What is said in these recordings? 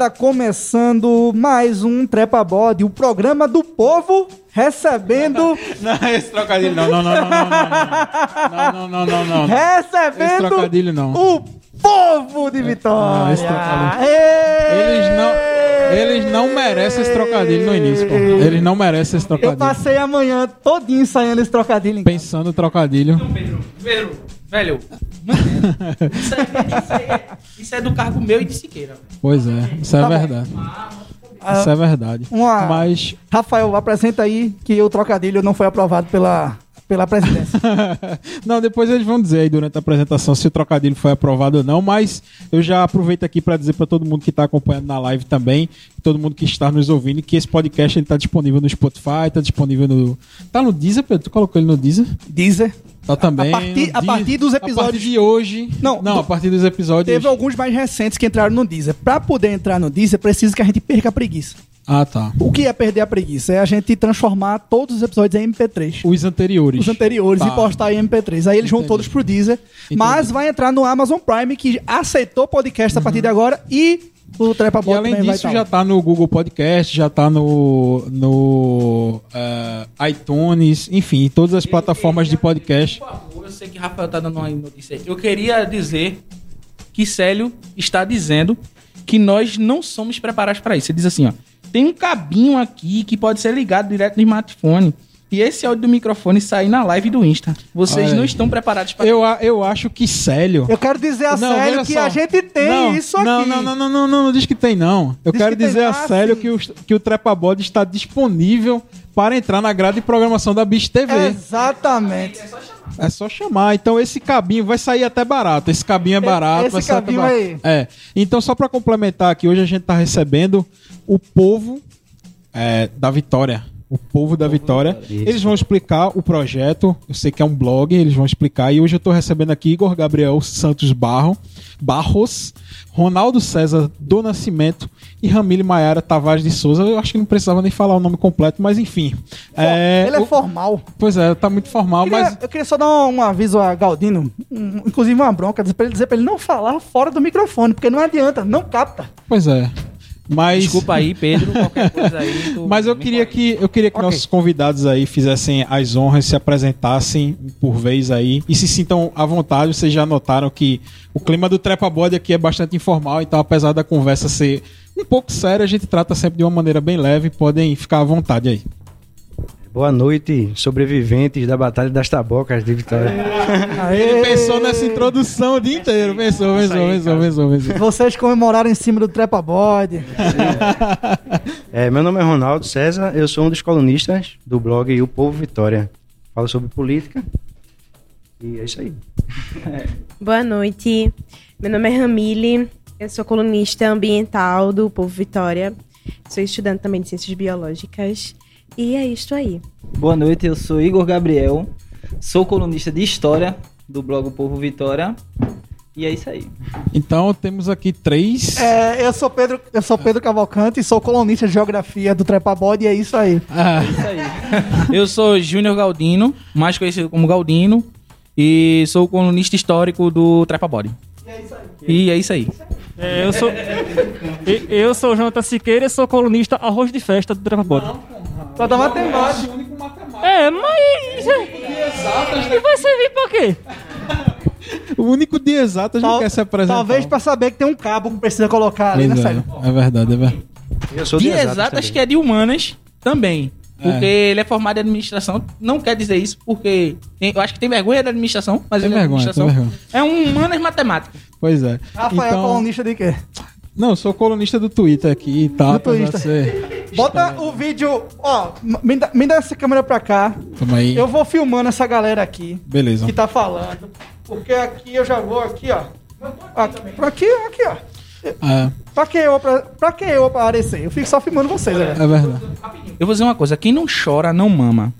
E aí, galera, começando mais um Trepa Bode, o programa do povo recebendo. Não, esse trocadilho não, não, não, não, não, não, não, não, não, não, não. recebendo Esse trocadilho não. o povo de Vitória. não, esse trocadilho. Eles não- eles não merecem esse trocadilho no início, pô. Eles não merecem esse Eu trocadilho. passei amanhã todinho ensaiando esse trocadilho. Pensando no trocadilho. Pedro, Pedro, velho, isso, é, isso, é, isso é do cargo meu e de Siqueira. Pois é, isso é Tá verdade. Isso é verdade. Uma- Mas Rafael, apresenta aí que o trocadilho não foi aprovado pela, pela presidência. não, depois eles vão dizer aí durante a apresentação se o trocadilho foi aprovado ou não, mas eu já aproveito aqui para dizer para todo mundo que está acompanhando na live também, todo mundo que está nos ouvindo, que esse podcast ele tá disponível no Spotify, está disponível no tá no Deezer, Pedro, tu colocou ele no Deezer? Deezer. Tá também. a partir- a partir dos A partir episódios- de hoje. Não, não, do- a partir dos episódios. Teve alguns mais recentes que entraram no Deezer. Pra poder entrar no Deezer, precisa que a gente perca a preguiça. Ah, tá. O que é perder a preguiça? É a gente transformar todos os episódios em MP3. Os anteriores. Os anteriores Tá. e postar em MP3. Aí eles vão Entendi. todos pro Deezer. Mas vai entrar no Amazon Prime, que aceitou podcast a partir de agora. E o Trepa Uhum. E Bot além também vai disso, já tá no Google Podcast, já tá no, no eh, iTunes, enfim, todas as plataformas de podcast. Por favor, eu sei que Rafael tá dando uma notícia aí. Eu queria dizer que Célio está dizendo que nós não somos preparados para isso. Ele diz assim, ó, tem um cabinho aqui que pode ser ligado direto no smartphone. E esse áudio do microfone sair na live do Insta. Vocês Olha não estão preparados para Eu, eu acho que Célio. Eu quero dizer a Não, sério veja que só. a gente tem não, isso aqui. Não, não, não, não, não, não, não diz que tem, não. Eu Diz quero que tem. dizer a Ah, sério sim. que o, que o Trepabode está disponível para entrar na grade de programação da Bicho TV. Exatamente. É só chamar. Então esse cabinho vai sair até barato. Esse cabinho é barato. esse vai sair até barato. aí. É. Então só para complementar aqui, hoje a gente tá recebendo o povo é, da Vitória. O povo da Vitória. Eles vão explicar o projeto. Eu sei que é um blog, eles vão explicar. E hoje eu tô recebendo aqui Igor Gabriel Santos Barro, Barros, Ronaldo César do Nascimento e Ramile Maiara Tavares de Souza. Eu acho que não precisava nem falar o nome completo, mas enfim. É, Ele é o- formal. Pois é, tá muito formal, Queria- mas Eu queria só dar um, um aviso a Galdino, um- inclusive uma bronca, pra ele dizer pra ele não falar fora do microfone, porque não adianta, não capta. Pois é. Mas, Desculpa aí, Pedro, qualquer coisa aí. tu mas eu queria que eu queria que Ok. nossos convidados aí fizessem as honras, se apresentassem por vez aí e se sintam à vontade. Vocês já notaram que o clima do Trepa Bode aqui é bastante informal, então apesar da conversa ser um pouco séria, a gente trata sempre de uma maneira bem leve. Podem ficar à vontade aí. Boa noite, sobreviventes da Batalha das Tabocas de Vitória. Ele pensou nessa introdução o dia inteiro. Pensou, pensou, pensou, pensou, pensou. Vocês comemoraram em cima do Trepa Bode. É, meu nome é Ronaldo César, eu sou um dos colunistas do blog O Povo Vitória. Falo sobre política e é isso aí. Boa noite. Meu nome é Ramile. Eu sou colunista ambiental do Povo Vitória. Sou estudante também de ciências biológicas. E é isto aí. Boa noite, eu sou Igor Gabriel, sou colunista de história do blog O Povo Vitória. E é isso aí. Então temos aqui três. É, eu sou Pedro, eu sou Pedro Cavalcante, sou colunista de geografia do Trepa Bode e é isso aí. Ah, É isso aí. Eu sou Júnior Galdino, mais conhecido como Galdino, e sou colunista histórico do Trepa Body. E é isso aí. É, eu sou. E- Eu sou o Jonathan Siqueira e sou colunista arroz de festa do Trapapota. Só dá matemática. É, mas. E vai servir pra quê? o único de exatas não quer se apresentar. Talvez pra saber que tem um cabo que precisa colocar ali, né, é, Sérgio? é verdade, é verdade. Eu sou De exatas exatas que é de humanas também. Porque ele é formado em administração. Não quer dizer isso, porque tem- eu acho que tem vergonha da administração, mas Tem ele é vergonha, administração. tem vergonha. É um humanas matemática. Pois é. Rafael, então, colunista de quê? Não, sou colunista do Twitter aqui e tal. Twitter. ser- Bota o vídeo, ó, me dá, me dá essa câmera pra cá. Tamo aí. Eu vou filmando essa galera aqui Beleza. que tá falando. Porque aqui eu já vou aqui, ó. Aqui, pra aqui, aqui, ó. É, Pra que eu, pra, pra que eu aparecer? Eu fico só filmando vocês, né? é verdade. Eu vou dizer uma coisa: quem não chora, não mama.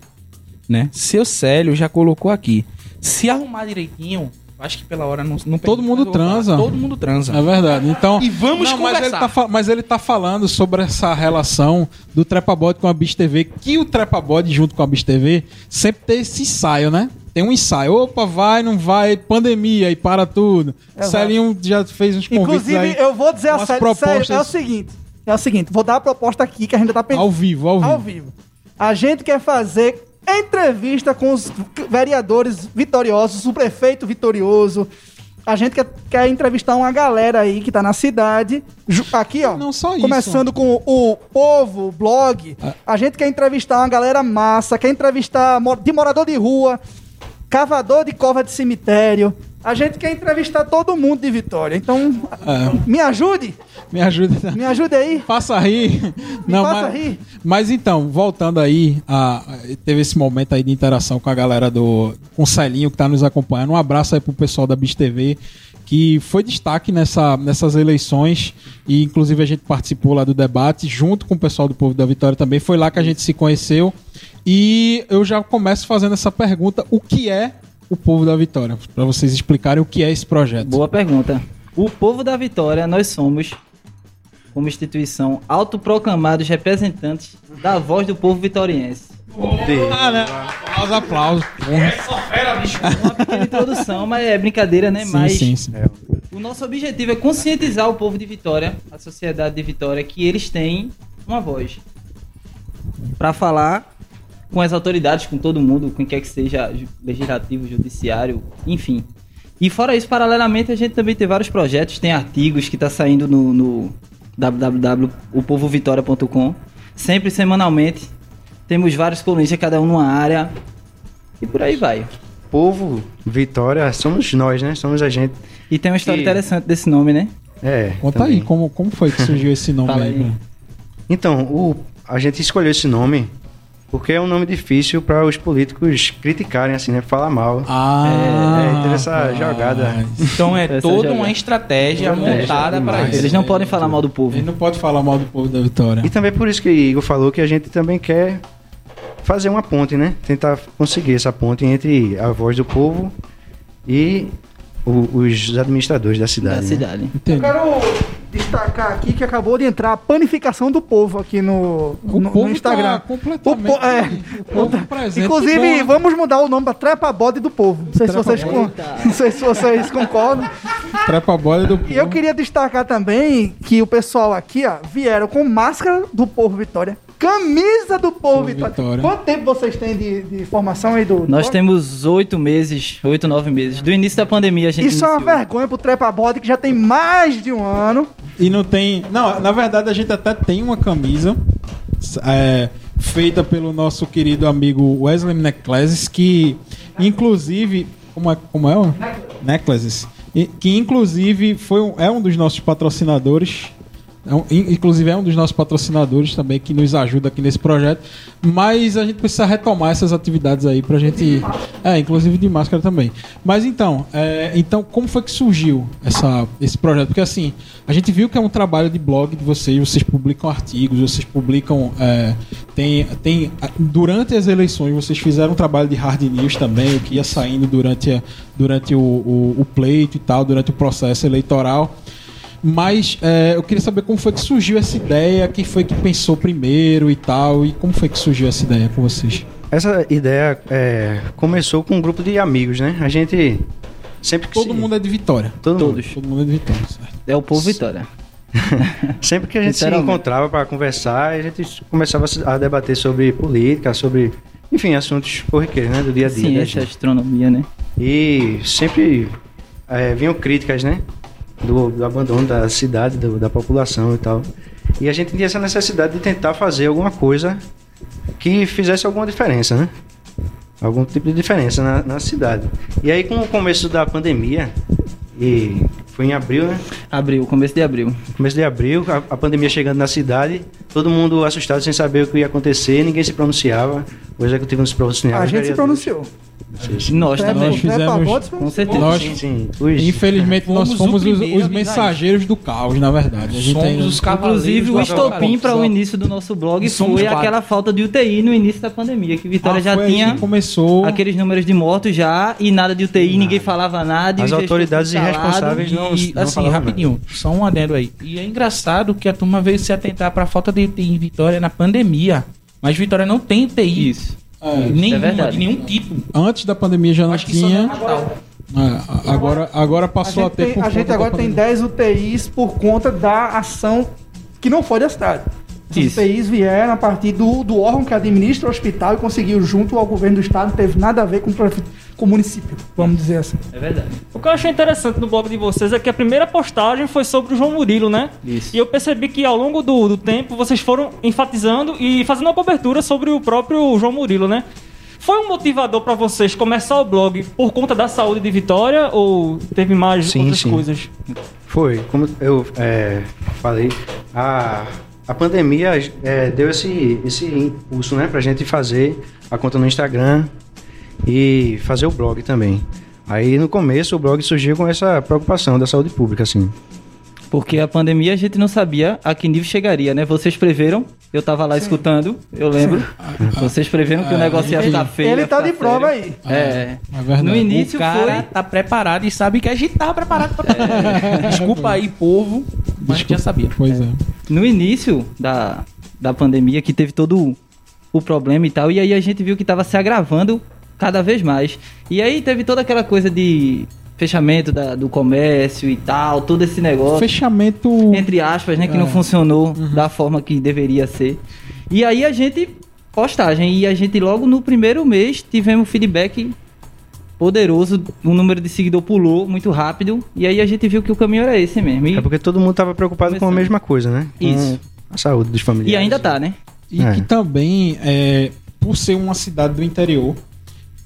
Né? Seu Célio já colocou aqui. Se arrumar direitinho, acho que pela hora não. não Todo mundo falar. transa. Todo mundo transa. É verdade. Então, E vamos Não, mas ele, conversar. tá, mas ele tá falando sobre essa relação do Trepabode com a Bicho TV, que o Trepabode junto com a Bicho TV sempre tem esse ensaio, né? Tem um ensaio. Opa, vai, não vai, pandemia e para tudo. Exato. Celinho já fez uns convites Inclusive, aí. eu vou dizer a sério, propostas é o seguinte. É o seguinte, vou dar a proposta aqui que a gente tá pensando. ao vivo, ao vivo. ao vivo. A gente quer fazer entrevista com os vereadores vitoriosos, o prefeito vitorioso. A gente quer, quer entrevistar uma galera aí que tá na cidade. Aqui, ó. Não só isso. Começando com o Povo, o blog. Ah. A gente quer entrevistar uma galera massa, quer entrevistar de morador de rua, cavador de cova de cemitério. A gente quer entrevistar todo mundo de Vitória. Então, É, me ajude, me ajuda. me ajude aí. Faça rir. Não, faça mas, rir. mas então, voltando aí, a- teve esse momento aí de interação com a galera do. com o Celinho que tá nos acompanhando. Um abraço aí pro pessoal da Bis TV, que foi destaque nessa, nessas eleições. E inclusive a gente participou lá do debate, junto com o pessoal do Povo da Vitória também. Foi lá que a gente se conheceu. E eu já começo fazendo essa pergunta: o que é o Povo da Vitória? Para vocês explicarem o que é esse projeto. Boa pergunta. O povo da Vitória, nós somos, como instituição, autoproclamados representantes da voz do povo vitoriense. Ah, né? Aplausos, aplausos. Uma pequena introdução, mas é brincadeira, né? Sim, mas sim, sim. o nosso objetivo é conscientizar o povo de Vitória, a sociedade de Vitória, que eles têm uma voz. Para falar com as autoridades, com todo mundo, com quem quer que seja, legislativo, judiciário, enfim. E fora isso, paralelamente, a gente também tem vários projetos, tem artigos que tá saindo no, no www.opovovitoria.com, sempre semanalmente. Temos vários colunistas, cada um numa área. E por aí vai. Povo, Vitória, somos nós, né? Somos a gente. E tem uma história E- interessante desse nome, né? É. Conta também. aí, como, como foi que surgiu esse nome aí? aí. Então, o, a gente escolheu esse nome porque é um nome difícil para os políticos criticarem, assim, né? Falar mal. Ah, É, teve essa jogada. rapaz. Então é toda já uma é. estratégia Estratégia montada para isso. Eles não podem falar mal do povo. Ele não pode falar mal do povo da Vitória. E também por isso que Igor falou que a gente também quer fazer uma ponte, né? Tentar conseguir essa ponte entre a voz do povo e o- os administradores da cidade. Da né? cidade. Eu quero destacar aqui que acabou de entrar a panificação do povo aqui no, O no, povo no Instagram. tá completamente- O po- é. o povo presente Inclusive, bom, vamos mudar o nome para Trepa Bode do Povo. Não sei, se vocês, con- não sei se vocês concordam. Trepa bola do povo. E eu queria destacar também que o pessoal aqui, ó, vieram com máscara do Povo Vitória, camisa do Povo Vitória. Vitória. Quanto tempo vocês têm de, de formação aí do. Nós do- temos oito meses, oito, nove meses. Do início da pandemia a gente Isso é uma iniciou. vergonha pro Trepa Bode que já tem mais de um ano. E não tem. Não, na verdade a gente até tem uma camisa é, feita pelo nosso querido amigo Wesley Necklaces, que inclusive. Como é, como é? Necklaces. Que inclusive foi um- é um dos nossos patrocinadores. É um- in- inclusive é um dos nossos patrocinadores também que nos ajuda aqui nesse projeto. Mas a gente precisa retomar essas atividades aí pra gente. É, inclusive de máscara também. Mas então, é, então como foi que surgiu essa, esse projeto? Porque assim, a gente viu que é um trabalho de blog de vocês, vocês publicam artigos, vocês publicam. é, tem, tem, durante as eleições, vocês fizeram um trabalho de hard news também, o que ia saindo durante, a- durante o, o, o pleito e tal, durante o processo eleitoral. Mas é, eu queria saber como foi que surgiu essa ideia, quem foi que pensou primeiro e tal, e como foi que surgiu essa ideia com vocês? Essa ideia é, começou com um grupo de amigos, né? A gente sempre que Todo se- mundo é de Vitória. todo mundo. Todos. Todo mundo é de Vitória, certo? É o povo Vitória. Sempre que a gente se encontrava para conversar, a gente começava a debater sobre política, sobre, enfim, assuntos corriqueiros, né, do dia a dia. Ciência, gente. astronomia, né? E sempre é, vinham críticas, né? Do, do abandono da cidade, do- da população e tal. E a gente tinha essa necessidade de tentar fazer alguma coisa que fizesse alguma diferença, né? Algum tipo de diferença na, na cidade. E aí, com o começo da pandemia, e foi em abril, né? Abril, começo de abril. Começo de abril, a, a pandemia chegando na cidade, todo mundo assustado sem saber o que ia acontecer, ninguém se pronunciava, o executivo não se pronunciava. A gente se pronunciou. Nós também. Nós fizemos- Com pronunciou. certeza. Nós- Sim, sim. Os- Infelizmente, nós Fomos fomos o os, os a mensageiros do caos, na verdade. A gente Somos ainda- os Inclusive, o estopim para o início do nosso blog Somos foi quatro. aquela falta de UTI no início da pandemia, que Vitória Ah, já tinha começou. aqueles números de mortos já e nada de UTI, ninguém falava nada. e As autoridades irresponsáveis não- E, assim, rapidinho, só um adendo aí. E é engraçado que a turma veio se atentar pra falta de UTI em Vitória na pandemia. Mas Vitória não tem UTI. Isso. Nenhuma, é de nenhum tipo. Antes da pandemia já não Acho que só tinha. É, agora, agora A passou a, gente, ter tem, por a gente agora tem pandemia. 10 UTIs por conta da ação que não foi da cidade. As Isso. UTIs vieram a partir do, do órgão que administra o hospital e conseguiu junto ao governo do estado, não teve nada a ver com, com o município, vamos dizer assim. É verdade. O que eu achei interessante no blog de vocês é que a primeira postagem foi sobre o João Murilo, né? Isso. E eu percebi que ao longo do, do tempo vocês foram enfatizando e fazendo uma cobertura sobre o próprio João Murilo, né? Foi um motivador pra vocês começar o blog por conta da saúde de Vitória ou teve mais Sim, outras sim. coisas? Foi, como eu é, falei, a, a pandemia é, deu esse, esse impulso, né, pra gente fazer a conta no Instagram e fazer o blog também. Aí no começo o blog surgiu com essa preocupação da saúde pública, assim. Porque a pandemia a gente não sabia a que nível chegaria, né? Vocês preveram, eu tava lá escutando, eu lembro. Vocês preveram que o negócio ia ficar feio. Ele tá de prova sério. aí. É. É verdade. No início o cara foi. tá preparado e sabe que a gente tava preparado pra Desculpa aí, povo, mas a gente já sabia. Pois é. no início da, da pandemia, que teve todo o, o problema e tal, e aí a gente viu que tava se agravando cada vez mais. E aí teve toda aquela coisa de fechamento da- do comércio e tal, todo esse negócio. Fechamento. Entre aspas, né? Que não É. funcionou da forma que deveria ser. E aí a gente. Postagem. E a gente logo no primeiro mês tivemos feedback poderoso. O número de seguidor pulou muito rápido. E aí a gente viu que o caminho era esse mesmo. E, É porque todo mundo tava preocupado com a Começando. mesma coisa, né? Com Isso. A saúde dos familiares. e ainda tá, né? E É. que também, é, por ser uma cidade do interior,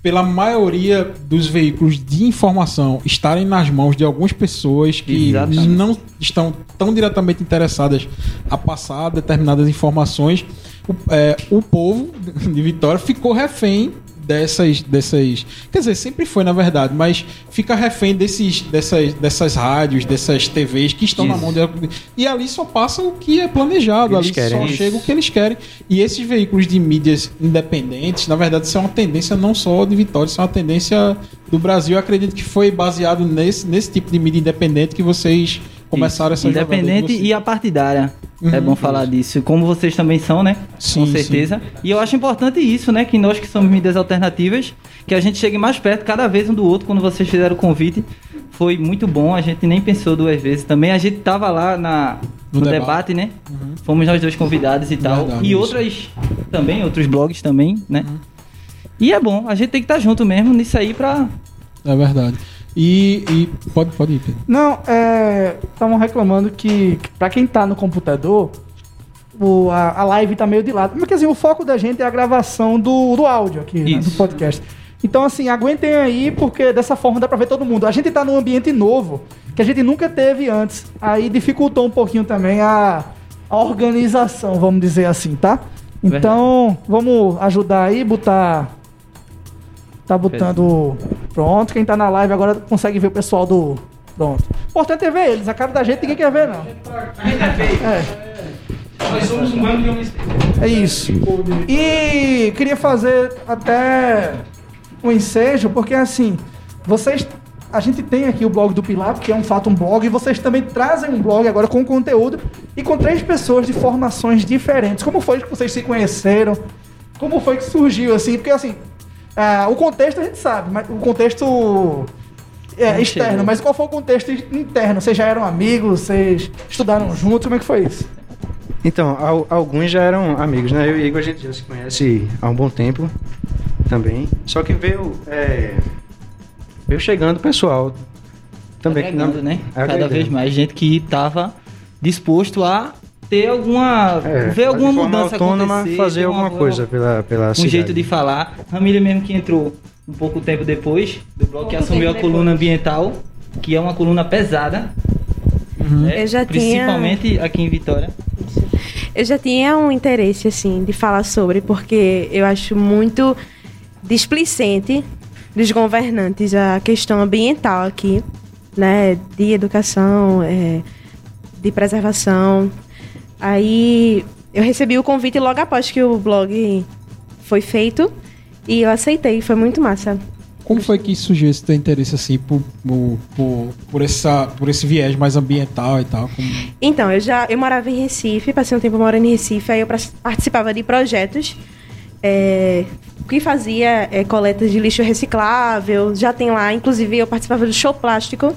pela maioria dos veículos de informação estarem nas mãos de algumas pessoas que Exatamente. não estão tão diretamente interessadas a passar determinadas informações, o, é, o povo de Vitória ficou refém dessas, dessas. Quer dizer, sempre foi na verdade, mas fica refém desses, dessas, dessas rádios, dessas TVs que estão na Isso. mão de. E ali só passa o que é planejado, Eles ali querem. só Isso. chega o que eles querem. E esses veículos de mídias independentes, na verdade, isso é uma tendência não só de Vitória, isso é uma tendência do Brasil. Eu acredito que foi baseado nesse, nesse tipo de mídia independente que vocês começaram essa Independente e a partidária. Uhum. é bom falar disso. Como vocês também são, né? Sim, Com certeza. E eu acho importante isso, né? Que nós que somos mídias alternativas, que a gente chegue mais perto cada vez um do outro quando vocês fizeram o convite. Foi muito bom, a gente nem pensou duas vezes também. A gente tava lá na, No no, debate. debate. né? Fomos nós dois convidados e tal. Verdade, e isso. outras também, outros blogs também, né? E é bom, a gente tem que estar junto mesmo nisso aí pra. É verdade. E, e pode, pode ir, Pedro. Não, é. Estavam reclamando que, que pra quem tá no computador, o, a, a live tá meio de lado. Porque assim, o foco da gente é a gravação do, do áudio aqui, né, do podcast. Então, assim, aguentem aí, porque dessa forma dá pra ver todo mundo. A gente tá num ambiente novo, que a gente nunca teve antes. Aí dificultou um pouquinho também a, a organização, vamos dizer assim, tá? Então, vamos ajudar aí, botar. Tá botando. Pronto, quem tá na live agora consegue ver o pessoal do. Pronto. O importante é ver eles, a cara da gente ninguém quer ver, não. É. Nós somos um de homens. É isso. E queria fazer até um ensejo, porque assim, vocês. A gente tem aqui o blog do Pilar, que é um fato um blog, e vocês também trazem um blog agora com conteúdo e com três pessoas de formações diferentes. Como foi que vocês se conheceram? Como foi que surgiu assim? Porque assim, ah, o contexto a gente sabe, mas o contexto é, externo, chegou. mas qual foi o contexto interno? Vocês já eram amigos? Vocês estudaram juntos? Como é que foi isso? Então, al- alguns já eram amigos, né? Eu e Igor a gente já se conhece há um bom tempo também. Só que veio, é, veio chegando pessoal também. que não- agregando, né? Cada agregando. vez mais gente que tava disposto a ter alguma. É, ver alguma mudança autônoma, acontecer, fazer alguma coisa pela, pela um cidade. jeito de falar. Ramília mesmo que entrou um pouco tempo depois do bloco, que assumiu a coluna ambiental, que é uma coluna pesada. né? Eu já tinha- Principalmente aqui em Vitória. Eu já tinha um interesse, assim, de falar sobre, porque eu acho muito displicente dos governantes a questão ambiental aqui, né? De educação, é, de preservação. Aí eu recebi o convite logo após que o blog foi feito e eu aceitei, foi muito massa. Como foi que surgiu esse teu interesse assim por, por, por, essa, por esse viés mais ambiental e tal? Como... Então, eu já eu morava em Recife, passei um tempo morando em Recife, aí eu participava de projetos é, o que fazia é, coletas de lixo reciclável. Já tem lá, inclusive eu participava do show plástico,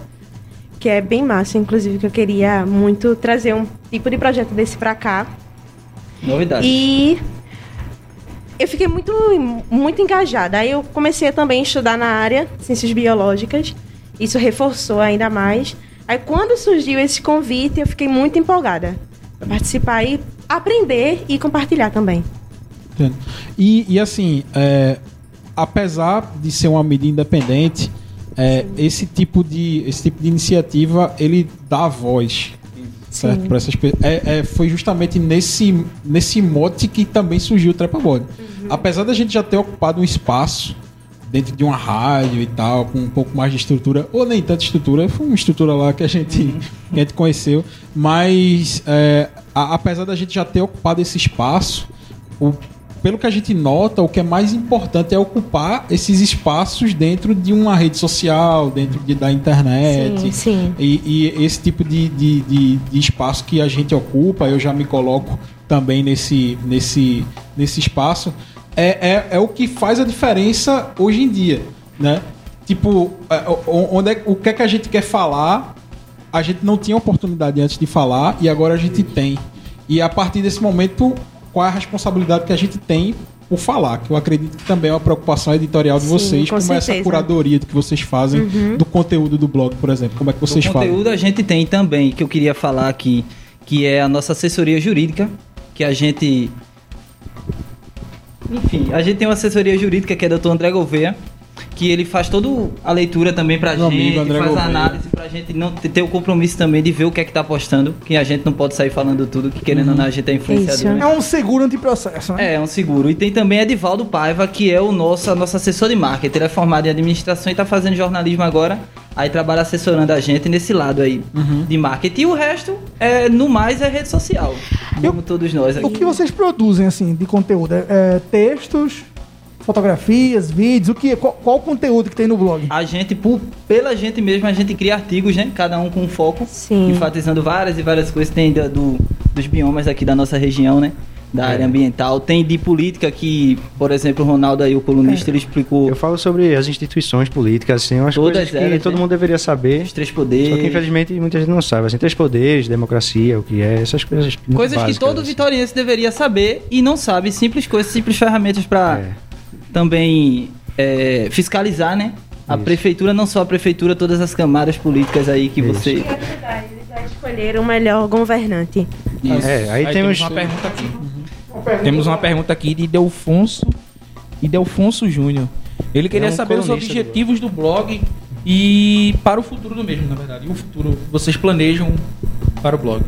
que é bem massa, inclusive, que eu queria muito trazer um tipo de projeto desse pra cá. Novidade. E eu fiquei muito, muito engajada. Aí eu comecei também a estudar na área, ciências biológicas. Isso reforçou ainda mais. Aí quando surgiu esse convite, eu fiquei muito empolgada para participar e aprender e compartilhar também. Entendo. E, e assim, é, apesar de ser uma mídia independente, é, esse tipo de esse tipo de iniciativa ele dá voz certo para essas é, é, foi justamente nesse nesse mote que também surgiu o Trepa Body apesar da gente já ter ocupado um espaço dentro de uma rádio e tal com um pouco mais de estrutura ou nem tanta estrutura foi uma estrutura lá que a gente que a gente conheceu mas é, a- apesar da gente já ter ocupado esse espaço o pelo que a gente nota, o que é mais importante é ocupar esses espaços dentro de uma rede social, dentro de- da internet. Sim, sim. E, e esse tipo de, de, de, de espaço que a gente ocupa, eu já me coloco também nesse, nesse, nesse espaço, é, é, é o que faz a diferença hoje em dia, né? Tipo, é, onde é, o que é que a gente quer falar, a gente não tinha oportunidade antes de falar e agora a gente tem. E a partir desse momento, qual é a responsabilidade que a gente tem por falar? Que eu acredito que também é uma preocupação editorial de Sim, vocês, com como essa certeza. curadoria que vocês fazem do conteúdo do blog, por exemplo. Como é que vocês o fazem? conteúdo a gente tem também, que eu queria falar aqui, que é a nossa assessoria jurídica, que a gente. Enfim, a gente tem uma assessoria jurídica que é o Dr. André Gouveia, que ele faz toda a leitura também pra Meu gente, amigo André faz a análise pra gente não ter o compromisso também de ver o que é que tá postando, que a gente não pode sair falando tudo, que querendo ou não a gente é influenciador. Isso. né? É um seguro antiprocesso, né? É, é um seguro. E tem também Edivaldo Paiva, que é o nosso, nosso assessor de marketing. Ele é formado em administração e está fazendo jornalismo agora. Aí trabalha assessorando a gente nesse lado aí de marketing. E o resto, é, no mais, é rede social. Como todos nós aqui. O que vocês produzem, assim, de conteúdo? É, é textos, fotografias, vídeos? O que, qual, qual o conteúdo que tem no blog? A gente, por- pela gente mesmo, a gente cria artigos, né? Cada um com um foco. Sim. Enfatizando várias e várias coisas. Tem da- do, dos biomas aqui da nossa região, né? Da área ambiental. Tem de política que, por exemplo, o Ronaldo aí, o colunista, ele explicou Eu falo sobre as instituições políticas, assim, umas Todas coisas que elas, todo né? mundo deveria saber. os três Só poderes. que infelizmente muita gente não sabe. Assim, três poderes, democracia, o que é, essas coisas. Coisas que básicas, todo assim. vitoriense deveria saber e não sabe. Simples coisas, simples ferramentas para É. também é, fiscalizar, né? A Isso. prefeitura, não só a prefeitura, todas as camadas políticas aí que Isso. você. Eles já escolheram o melhor governante. É, aí, Aí temos. temos uma pergunta aqui. Temos uma pergunta aqui de Delfonso e Delfonso Júnior. Ele queria É um saber os colunista do objetivos do blog e para o futuro do mesmo, na verdade. E o futuro vocês planejam para o blog?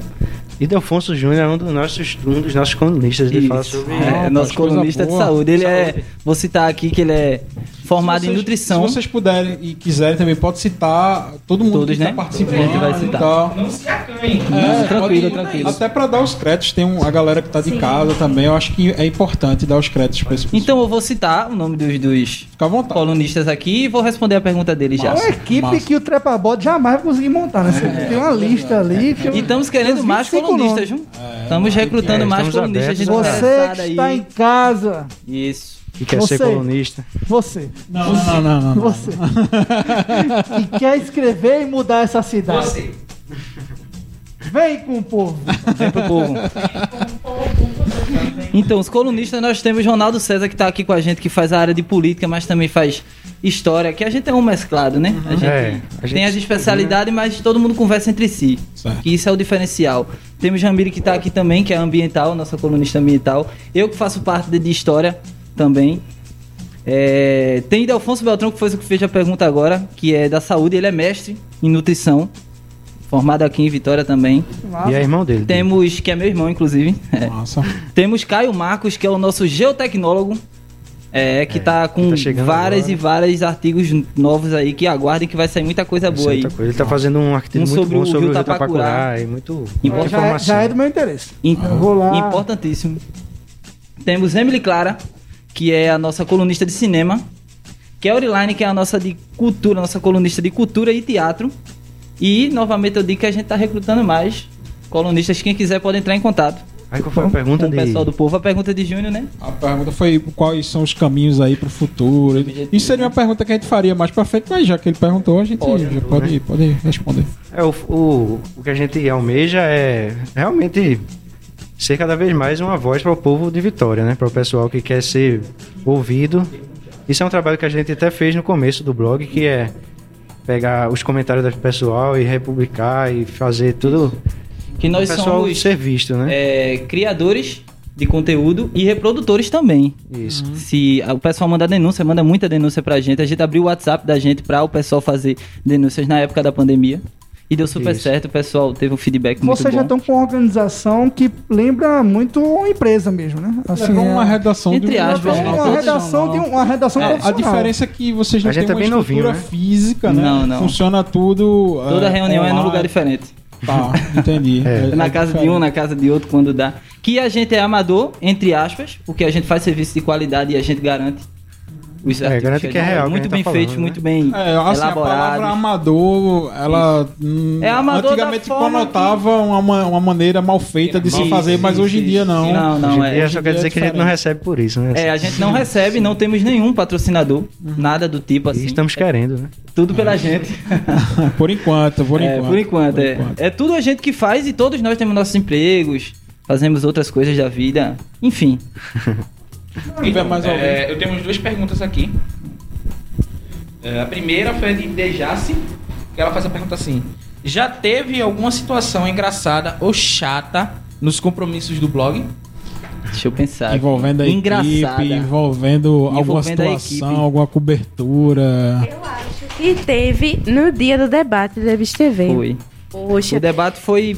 E Delfonso Júnior é um dos nossos, um dos nossos colunistas. Ele fala Isso. sobre. É, Ah, nosso colunista de boa. saúde. Ele é. Vou citar aqui que ele é formado Se em vocês- nutrição. Se vocês puderem e quiserem também, pode citar todo mundo Todos, que está né? participando. A gente vai citar. tal. Não se acanhem. É, tranquilo, pode- tranquilo. Até para dar os créditos, tem um- a galera que tá de casa também. Eu acho que é importante dar os créditos para esse pessoal. Então eu vou citar o nome dos, dos Fica à vontade. colunistas aqui e vou responder a pergunta dele já. É uma equipe massa. que o Trepa Bot jamais vai conseguir montar, né? Você Tem uma lista ali. Que eu- E estamos querendo mais 25 colunistas, viu? Estamos recrutando É, mais colunistas. a- Você que aí. está em casa. Isso. Que quer Você. ser colunista. Você. Não, não, não, não. não. Você. que quer escrever e mudar essa cidade. Você. Vem com o povo. Vem pro povo. Então, os colunistas nós temos Ronaldo César que está aqui com a gente, que faz a área de política, mas também faz história, que a gente é um mesclado, né? A gente, É, a gente tem as especialidades, mas todo mundo conversa entre si. Certo. Que isso é o diferencial. Temos Jamile que está aqui também, que é ambiental, nossa colunista ambiental. Eu que faço parte de história também. É, tem Delfonso Beltrão, que foi o que fez a pergunta agora, que é da saúde, ele é mestre em nutrição, formado aqui em Vitória também. E é irmão dele. Temos, que é meu irmão, inclusive. é. Massa. Temos Caio Marcos, que é o nosso geotecnólogo. É, que É, tá com tá chegando várias agora. e vários artigos novos aí que aguardem que vai sair muita coisa boa aí. Coisa. Ele tá fazendo um artigo Um muito sobre bom o sobre Rio o Rio Tapacurá. Tapacurá. E muito, muita Importante. Já é, informação. já é do meu interesse. Im- lá. Importantíssimo. Temos Emily Clara, que é a nossa colunista de cinema. Caroline, que é a nossa de cultura, nossa colunista de cultura e teatro. E, novamente, eu digo que a gente tá recrutando mais colunistas. Quem quiser pode entrar em contato. Aí qual foi a pergunta com de... o pessoal do povo. A pergunta de Júnior, né? A pergunta foi quais são os caminhos aí pro futuro. Isso seria uma pergunta que a gente faria mais pra frente, mas já que ele perguntou, a gente já pode, pode responder. É, o, o, o que a gente almeja é realmente ser cada vez mais uma voz para o povo de Vitória, né? Para o pessoal que quer ser ouvido. Isso é um trabalho que a gente até fez no começo do blog, que é pegar os comentários do pessoal e republicar e fazer tudo Que o nós pessoal somos ser visto, né? é, criadores de conteúdo e reprodutores também. Isso. Se o pessoal manda denúncia, manda muita denúncia pra gente. A gente abriu o WhatsApp da gente pra o pessoal fazer denúncias na época da pandemia. E deu super Isso. certo, o pessoal teve um feedback muito Vocês bom. já estão com uma organização que lembra muito uma empresa mesmo, né? é uma é- redação entre de um aspas, jornal uma redação de um- uma redação É, a diferença é que vocês não têm é uma bem novinho, estrutura né? física, né? Não, não. Funciona tudo. Toda é, reunião é num lugar diferente. Tá, entendi. É. na casa de um, na casa de outro, quando dá. Que a gente é amador, entre aspas, porque a gente faz serviço de qualidade e a gente garante. Os É, garante que é real, que Muito gente bem tá feitos, falando, muito né? bem É, assim, a palavra amador, ela hum, É amador antigamente conotava uma, ma- uma maneira mal feita de se Isso, fazer, mas isso, hoje em dia isso. não. Não, não, Hoje em é. dia hoje só quer dia dizer é que a gente não recebe por isso, né? É, a gente não recebe, não temos nenhum patrocinador, nada do tipo E assim. estamos querendo, né? Tudo pela gente. Por enquanto, por é, enquanto. por enquanto, por é. enquanto. É tudo a gente que faz e todos nós temos nossos empregos, fazemos outras coisas da vida. Enfim. Mais alguém. É, eu tenho duas perguntas aqui. É, a primeira foi a de Dejace, que ela faz a pergunta assim: Já teve alguma situação engraçada ou chata nos compromissos do blog? Deixa eu pensar. Envolvendo a Engraçada. equipe, envolvendo, alguma Envolvendo a situação, alguma cobertura. Eu acho que teve no dia do debate da Revista TV. Foi. Poxa, O debate foi.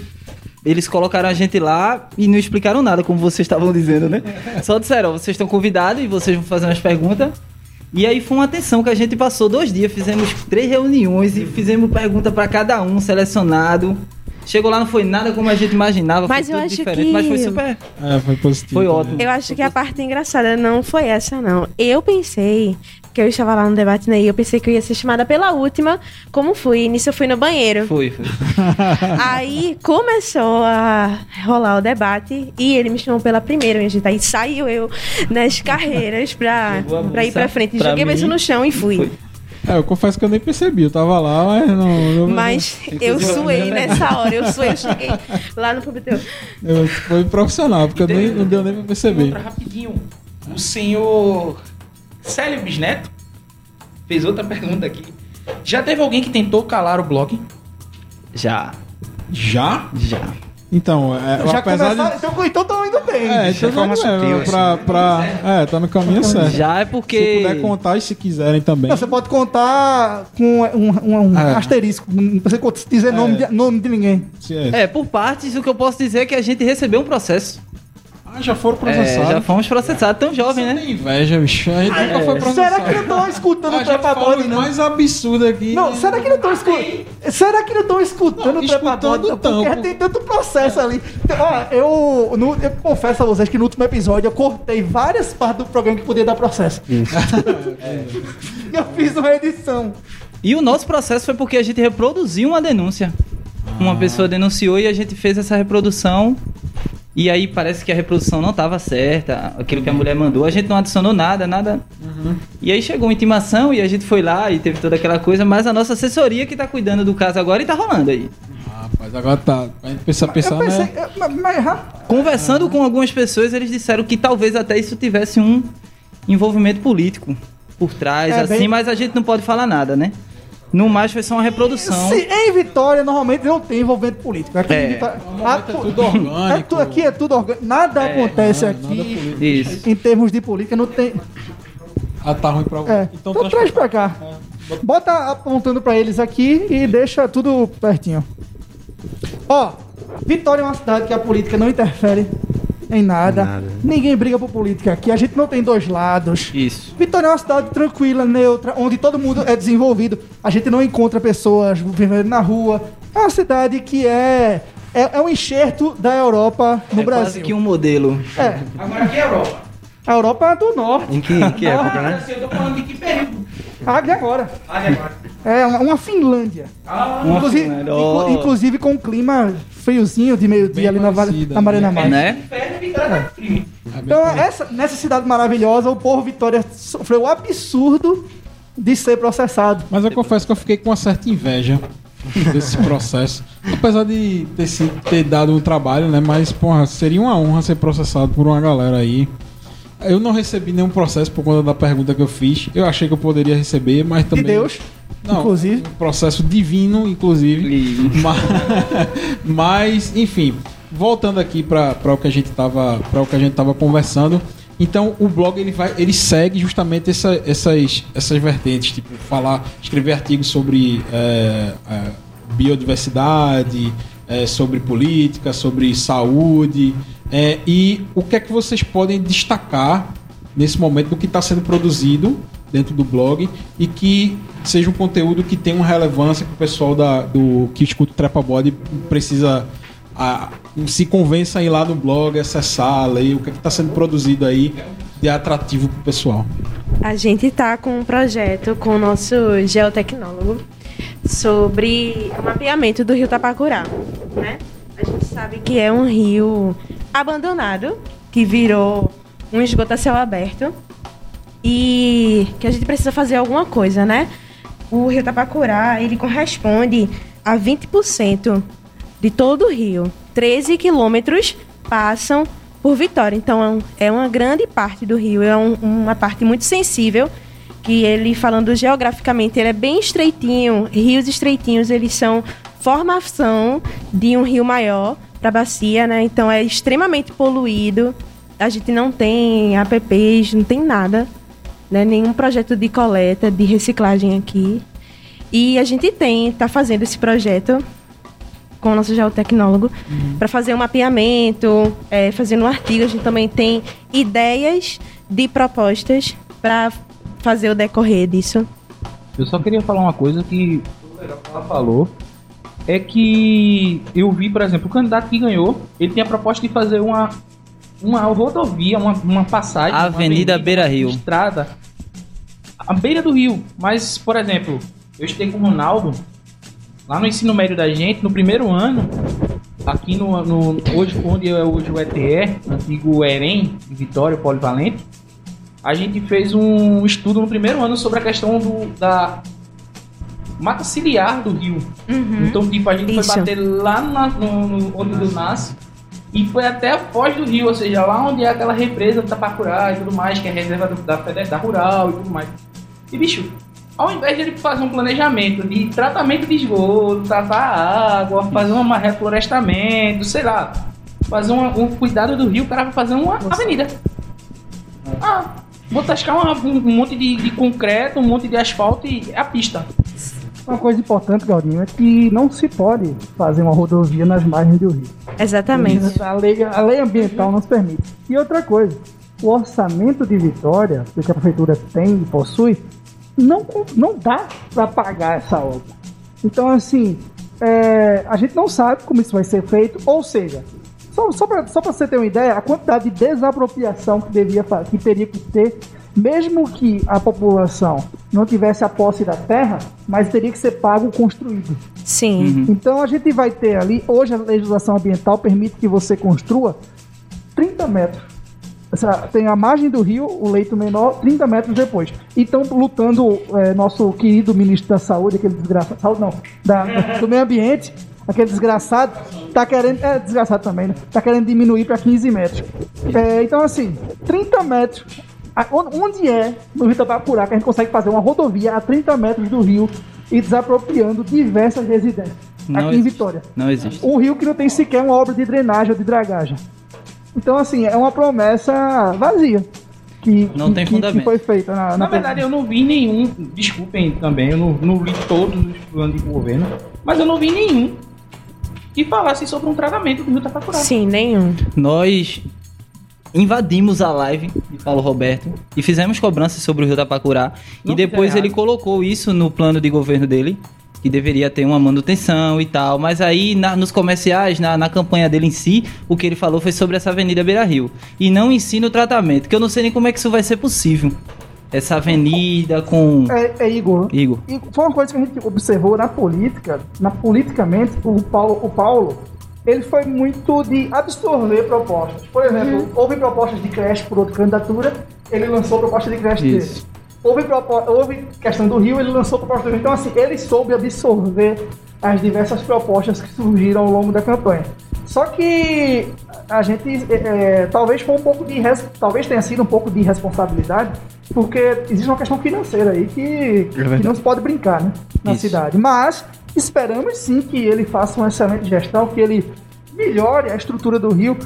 Eles colocaram a gente lá e não explicaram nada, como vocês estavam dizendo, né? Só disseram, ó, vocês estão convidados e vocês vão fazer umas perguntas. E aí foi uma atenção que a gente passou dois dias, fizemos três reuniões e fizemos pergunta pra cada um, selecionado. Chegou lá, não foi nada como a gente imaginava, Mas foi eu tudo acho diferente, que- mas foi super. É, foi positivo. Foi ótimo. eu acho que a parte engraçada não foi essa, não. Eu pensei que eu estava lá no debate, né? E eu pensei que eu ia ser chamada pela última, como fui. Nisso eu fui no banheiro. Foi, foi. Aí começou a rolar o debate e ele me chamou pela primeira, minha gente. Aí saiu eu nas carreiras pra, pra ir pra frente. pra Joguei mim. no chão e fui. Foi. É, eu confesso que eu nem percebi. Eu tava lá, mas não. não- Mas eu suei nessa hora, eu suei, eu cheguei lá no público. eu- foi profissional, porque eu nem, não deu nem pra perceber. Rapidinho. O senhor Célio Bisneto fez outra pergunta aqui. Já teve alguém que tentou calar o blog? Já, Já? já. Então, é, Já apesar de. então, então tô indo bem. É, é então forma vai- sutil, é, pra, pra, é, tá no caminho certo. Já é Se porque. puder contar e se quiserem também. Não, você pode contar com um, um- um É. asterisco. Não precisa dizer nome, de, nome de ninguém. Se é. É, por partes, o que eu posso dizer é que a gente recebeu um processo. Ah, já foram É, processados. já fomos processados, tão jovem, Você né? tem inveja, bicho. A gente nunca foi processado. Será que não estão escutando A o não? mais absurdo aqui. Não, será que não estão escutando? Será que não estão escutando Não, o escutando Porque tem tanto processo ali. Ó, eu, no- eu confesso a vocês que no último episódio eu cortei várias partes do programa que podia dar processo. E eu fiz uma edição. E o nosso processo foi porque a gente reproduziu uma denúncia. Uma pessoa denunciou e a gente fez essa reprodução. E aí parece que a reprodução não estava certa, aquilo que a mulher mandou, a gente não adicionou nada, nada. E aí chegou uma intimação e a gente foi lá e teve toda aquela coisa, mas a nossa assessoria que tá cuidando do caso agora e tá rolando aí. Ah, Rapaz, agora tá. A gente precisa pensar, pensei, né? eu- mas, mas, rapaz, Conversando com algumas pessoas, eles disseram que talvez até isso tivesse um envolvimento político por trás, É, assim, bem- mas a gente não pode falar nada, né? No mais foi só uma reprodução. se- em Vitória normalmente não tem envolvimento político. Aqui, É. em Vitória, Normalmente é a- tudo orgânico. é tu- aqui é tudo orgânico. Nada É, acontece nada aqui político. Isso. em termos de política. Não tem. Ah, tá ruim pra É. Então, traz pra cá. Bota apontando pra eles aqui e deixa tudo pertinho. Ó, Vitória é uma cidade que a política não interfere em nada. Nada. Ninguém briga por política aqui. A gente não tem dois lados. Isso. Vitória é uma cidade tranquila, neutra, onde todo mundo é desenvolvido. A gente não encontra pessoas vivendo na rua. É uma cidade que é é, é um enxerto da Europa no é Brasil. quase que um modelo. É, Agora aqui é Europa. a Europa é do norte. Em que, em que época, né? Eu tô falando de que período? De agora. De agora. É uma, uma Finlândia. Ah, Uma Inclusive, Finlândia. inclu- Oh. inclusive com um clima friozinho de meio-dia ali na, Vale- parecida, na Mariana né? Mar. Né? Inferno Então, essa, nessa cidade maravilhosa, o povo Vitória sofreu o absurdo de ser processado. Mas eu confesso que eu fiquei com uma certa inveja desse processo. Apesar de ter, sido, ter dado um trabalho, né? Mas, porra, seria uma honra ser processado por uma galera aí. Eu não recebi nenhum processo por conta da pergunta que eu fiz. Eu achei que eu poderia receber, mas também. De Deus, Não, inclusive. um processo divino, inclusive. mas, mas, enfim, voltando aqui para o que a gente tava para o que a gente tava conversando. Então, o blog ele vai, ele segue justamente essa- essas essas vertentes, tipo falar, escrever artigos sobre é, é, biodiversidade, é, sobre política, sobre saúde. é, e o que é que vocês podem destacar nesse momento do que está sendo produzido dentro do blog e que seja um conteúdo que tenha uma relevância que o pessoal da, do que escuta o Trepa Body precisa a- se convença a ir lá no blog, acessar, ler o que é está sendo produzido aí de atrativo para o pessoal. A gente está com um projeto com o nosso geotecnólogo sobre o mapeamento do rio Tapacurá, né? A gente sabe que é um rio abandonado, que virou um esgoto a céu aberto e que a gente precisa fazer alguma coisa, né? O rio Tapacurá, ele corresponde a 20% de todo o rio. 13 quilômetros passam por Vitória. Então é uma grande parte do rio, é um- uma parte muito sensível. Que ele, falando geograficamente, ele é bem estreitinho. Rios estreitinhos, eles são formação de um rio maior para a bacia, né? Então é extremamente poluído. A gente não tem APPs, não tem nada, né? Nenhum projeto de coleta, de reciclagem aqui. E a gente tem, tá fazendo esse projeto com o nosso geotecnólogo para fazer um mapeamento, é, fazendo um artigo. A gente também tem ideias de propostas para fazer o decorrer disso. Eu só queria falar uma coisa que o legal que ela falou é que eu vi, por exemplo, o candidato que ganhou, ele tem a proposta de fazer uma uma rodovia, uma, uma passagem, uma Avenida Beira Rio. estrada à beira do rio. Mas, por exemplo, eu estudei com o Ronaldo lá no ensino médio da gente, no primeiro ano, aqui no, no hoje onde é hoje o ETE, antigo EREM, de Vitória, Polivalente, a gente fez um estudo no primeiro ano sobre a questão do, da mata ciliar do rio. Então, tipo, a gente Isso. foi bater lá na- no, no- onde o rio nasce e foi até a foz do rio, ou seja, lá onde é aquela represa do Tapacurá e tudo mais, que é reserva do- da, fede- da rural e tudo mais. E, bicho, ao invés de ele fazer um planejamento de tratamento de esgoto, tratar a água, fazer um reflorestamento, sei lá, fazer uma- um cuidado do rio, o cara vai fazer uma avenida. Ah, vou tascar uma- um, um monte de, de concreto, um monte de asfalto e é a pista. Uma coisa importante, Galdinho, é que não se pode fazer uma rodovia nas margens do rio. Exatamente. A lei, a lei ambiental nos permite. E outra coisa, o orçamento de Vitória, que a prefeitura tem e possui, não, não dá para pagar essa obra. Então, assim, é, a gente não sabe como isso vai ser feito, ou seja, só, só para só pra você ter uma ideia, a quantidade de desapropriação que, devia, que teria que ter, mesmo que a população não tivesse a posse da terra, mas teria que ser pago o construído. Sim. Então a gente vai ter ali, hoje a legislação ambiental permite que você construa 30 metros. Essa- tem a margem do rio, o leito menor, 30 metros depois. E estão lutando é, nosso querido ministro da saúde, aquele desgraçado, saúde não, da, do meio ambiente, aquele desgraçado, tá querendo, é desgraçado também, né? Tá querendo diminuir para 15 metros. É, então assim, 30 metros. Onde é no Rio Tapacurá que a gente consegue fazer uma rodovia a 30 metros do rio e desapropriando diversas residências? Não aqui em. Vitória. Não existe. Um rio que não tem sequer uma obra de drenagem ou de dragagem. Então, assim, é uma promessa vazia. Que, Não que- tem fundamento. Que foi feita na, Na verdade, eu não vi nenhum. Desculpem também, eu não, não li todos os planos de governo, mas eu não vi nenhum que falasse sobre um tratamento do Rio Tapacurá. Sim, nenhum. Nós invadimos a live de Paulo Roberto e fizemos cobranças sobre o Rio Tapacurá. Não e depois ele colocou isso no plano de governo dele, que deveria ter uma manutenção e tal. Mas aí, na- nos comerciais, na, na campanha dele em si, o que ele falou foi sobre essa Avenida Beira Rio. E não ensina o tratamento, que eu não sei nem como é que isso vai ser possível. Essa avenida com. É, é Igor. Igor. E foi uma coisa que a gente observou na política, na politicamente, o Paulo, o Paulo ele foi muito de absorver propostas. Por exemplo, houve propostas de creche por outra candidatura, ele lançou proposta de creche Isso. dele. Houve, houve questão do Rio, ele lançou proposta do Rio. Então, assim, ele soube absorver as diversas propostas que surgiram ao longo da campanha. Só que a gente é, é, talvez foi um pouco de talvez tenha sido um pouco de responsabilidade, porque existe uma questão financeira aí que, que não se pode brincar, né, na Isso. cidade. Mas esperamos sim que ele faça uma excelente gestão, que ele melhore a estrutura do rio.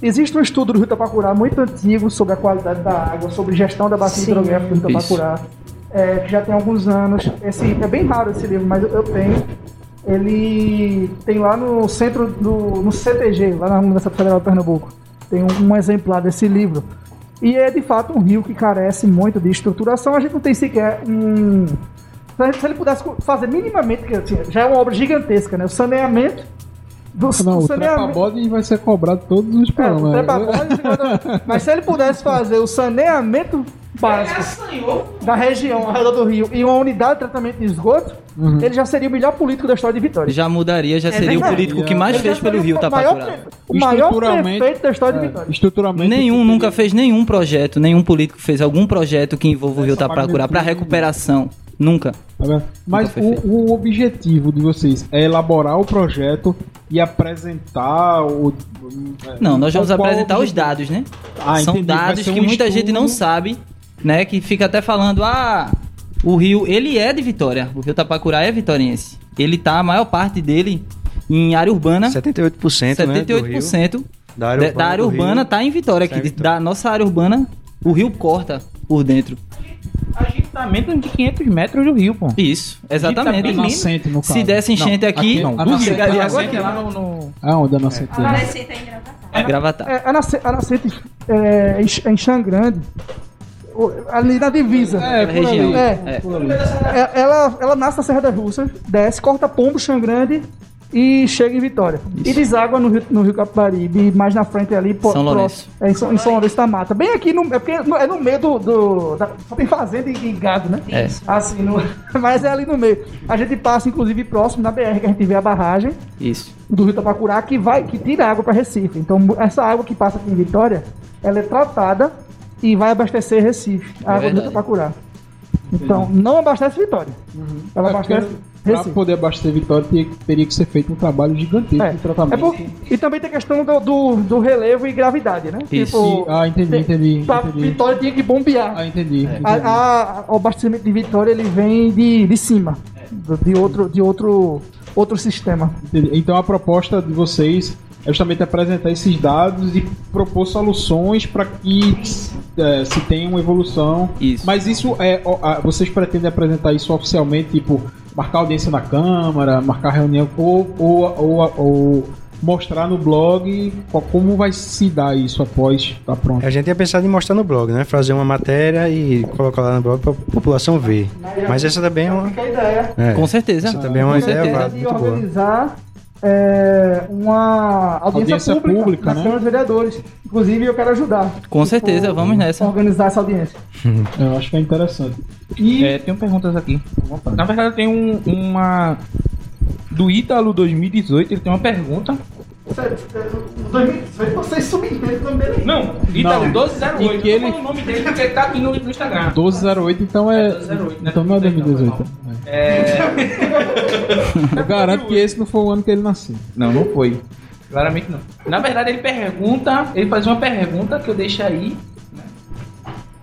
Existe um estudo do Rio Tapacurá muito antigo sobre a qualidade da água, sobre gestão da bacia Sim. hidrográfica do Rio. Tapacurá, é, que já tem alguns anos. Esse, é bem raro esse livro, mas eu, eu tenho. Ele tem lá no centro, do, no CTG, lá na Universidade Federal de Pernambuco. Tem um, um exemplar desse livro. E é de fato um rio que carece muito de estruturação. A gente não tem sequer um. Se ele- se ele pudesse fazer minimamente, que assim, já é uma obra gigantesca, né? O saneamento do Não, o o trepa-bode vai ser cobrado todos os é, trepa-bode, segundo- Mas se ele pudesse fazer o saneamento básico da região ao redor do rio e uma unidade de tratamento de esgoto, Uhum. ele já seria o melhor político da história de Vitória. Já mudaria, já seria o verdade. político que mais Ele fez pelo seria Rio o maior, pre- o maior prefeito da história de É, Vitória. estruturalmente. Nenhum nunca fez nenhum projeto, nenhum político fez algum projeto que envolva o Rio Tapacurá para recuperação. Nunca. Tá? Mas o, o objetivo de vocês é elaborar o projeto e apresentar o. Não, nós vamos apresentar o os dados, né? Ah, São entendi. Dados que um muita gente não sabe, né? Que fica até falando, ah, o Rio, ele é de Vitória. O Rio Tapacurá é vitoriense. Ele tá, a maior parte dele, em área urbana. 78%, né, do Rio. 78% Da área urbana da área urbana Rio. tá em Vitória. Tá em Vitória. da nossa área urbana, o rio corta por dentro. A gente tá menos de 500 metros do rio, pô. Isso, exatamente. A nascente, no caso. Se desse enchente aqui, não, a não nascente, chegaria a água nascente aqui. lá no... no... Aonde a nascente? Gravatar. É, a, nasce, a nascente é, em em Xangrande, ali na divisa. É, Aquela região. É. É. É, ela, ela nasce na Serra das Russas, desce, corta Pombo, Xangrande e chega em Vitória. E deságua no Rio, no Rio Capibaribe, mais na frente ali, São Lourenço. próximo- É, em São, em São Lourenço da Mata. Bem aqui, no, é porque no- é no meio do. do- da- só tem fazenda e, e gado, né? É. Assim, no- mas é ali no meio. A gente passa, inclusive, próximo da BR, que a gente vê a barragem Isso. do Rio Tapacurá que vai que tira água para Recife. Então essa água que passa aqui em Vitória, ela é tratada e vai abastecer Recife, a água do Rio verdade. Tapacurá. Então não abastece Vitória. Ela É abastece Recife. poder abastecer Vitória, teria, teria que ser feito um trabalho gigantesco É. de tratamento. É por- E também tem a questão do, do, do relevo e gravidade, né? Isso. Ah, entendi, tem- entendi, pra entendi. Vitória tinha que bombear. Ah, entendi. É. entendi. A- a- o abastecimento de Vitória ele vem de, de cima, do- de outro, de outro, outro sistema. Entendi. Então a proposta de vocês é justamente apresentar esses dados e propor soluções para que é, se tenha uma evolução. Isso. Mas isso é. Vocês pretendem apresentar isso oficialmente, tipo, marcar audiência na Câmara, marcar reunião ou, ou, ou, ou mostrar no blog como vai se dar isso após estar pronto. A gente ia pensar em mostrar no blog, né? Fazer uma matéria e colocar lá no blog para a população ver. Mas essa também é uma. Fica a ideia. É, Com certeza. Essa também é uma Com ideia certeza. válida, muito boa. organizar é, uma audiência, Audiência pública, pública, né? câmaras de vereadores. Inclusive, eu quero ajudar. Com certeza, vamos nessa. Organizar essa audiência. Eu acho que é interessante. E É, tenho perguntas aqui. Na verdade, tem um, uma... Do Ítalo 2018, ele tem uma pergunta. Sério, o 2018 vocês subentendem o nome dele aí. Não, Não. 1208. E que Eu ele- o nome dele porque ele tá aqui no, no Instagram. 1208, então é. 1208, né? Então não é 2018. É... Eu garanto que esse não foi o ano que ele nasceu. Não, não foi. Claramente não. Na verdade, ele pergunta, ele faz uma pergunta que eu deixo aí, né?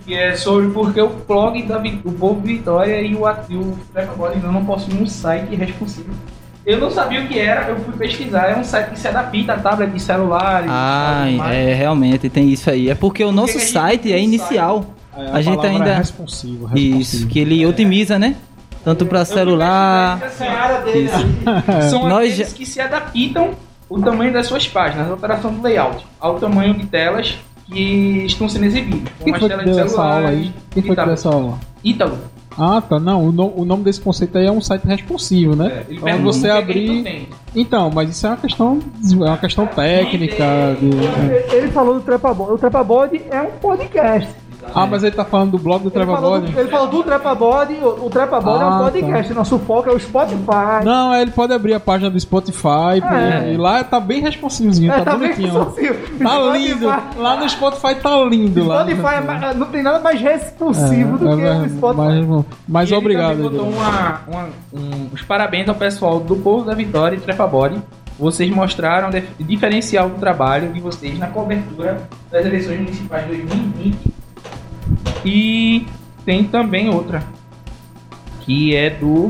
Que é sobre por que o blog da Vi- o Povo Vitória e o, e o Prepagode ainda não possuem um site responsivo. Eu não sabia o que era, eu fui pesquisar. É um site que se adapta a tablet de celular. e Ah, é, realmente tem isso aí. É porque o nosso a gente site é inicial. É, A gente palavra ainda- É responsivo, responsivo. Isso, que ele otimiza, né? Tanto para celular. A dele. São Nós aqueles já- que se adaptam o tamanho das suas páginas, a alteração do layout, ao tamanho de telas que estão sendo exibidas. Quem como as foi que telas de deu essa celular aula aí? Quem foi que deu essa aula? Ítalo. Ah, tá. Não, o, no- o nome desse conceito aí é um site responsivo, né? É, ele Então você tu abrir. Então, mas isso é uma questão, é uma questão técnica. de- é. Ele falou do Trepa Bode. O Trepa Bode é um podcast. Ah, mas ele tá falando do blog do Ele Trevor falou, Body. do, ele falou do Trepa Body, o, o Trepa Body é um Ah, podcast, nosso foco é o Spotify. Não, ele pode abrir a página do Spotify É. e lá tá bem responsivozinho, É, tá, bem bonitinho. Tá Spotify- lindo. Lá no Spotify tá lindo. Lá no Spotify é não tem nada mais responsivo do que o Spotify. Mas, mas ele obrigado. também botou uma- uma- um- os parabéns ao pessoal do Povo da Vitória e Trepa Body. Vocês mostraram diferencial do trabalho de vocês na cobertura das eleições municipais de 2020. E tem também outra, que é do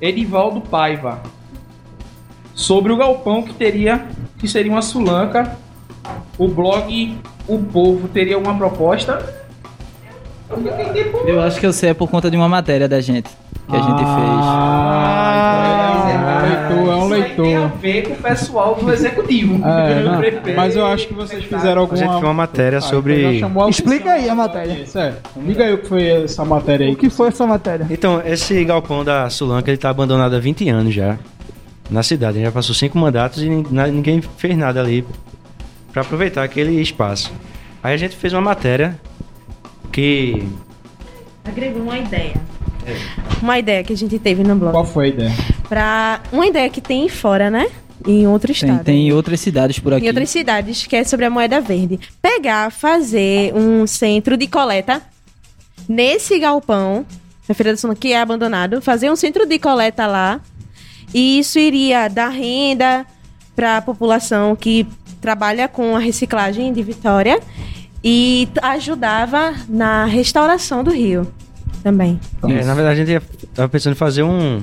Edivaldo Paiva, sobre o galpão que teria, que seria uma sulanca. O blog O Povo teria uma proposta. Eu acho que eu sei é por conta de uma matéria da gente que a gente Ah, então é um leitor, é um Isso aí tem a leitor. ver com o pessoal do executivo. É, não, prefeito. mas eu acho que vocês fizeram A gente alguma. fez uma matéria Ah, sobre. então já chamou a Explica aí a matéria. Isso, é. Diga aí o que foi essa matéria aí. O que foi essa matéria? Então, esse galpão da Sulanca, ele tá abandonado há 20 anos já. Na cidade. Ele já passou cinco mandatos e ninguém fez nada ali pra aproveitar aquele espaço. Aí a gente fez uma matéria que Agregou uma ideia. Uma ideia que a gente teve no blog. Qual foi a ideia? Pra uma ideia que tem fora, né? Em outro Tem, estado. tem outras cidades por aqui. Em outras cidades, que é sobre a moeda verde. Pegar, fazer um centro de coleta nesse galpão, na Feira da Suma, que é abandonado, fazer um centro de coleta lá. E isso iria dar renda para a população que trabalha com a reciclagem de Vitória e ajudava na restauração do rio também. É, na verdade, a gente tava pensando em fazer um.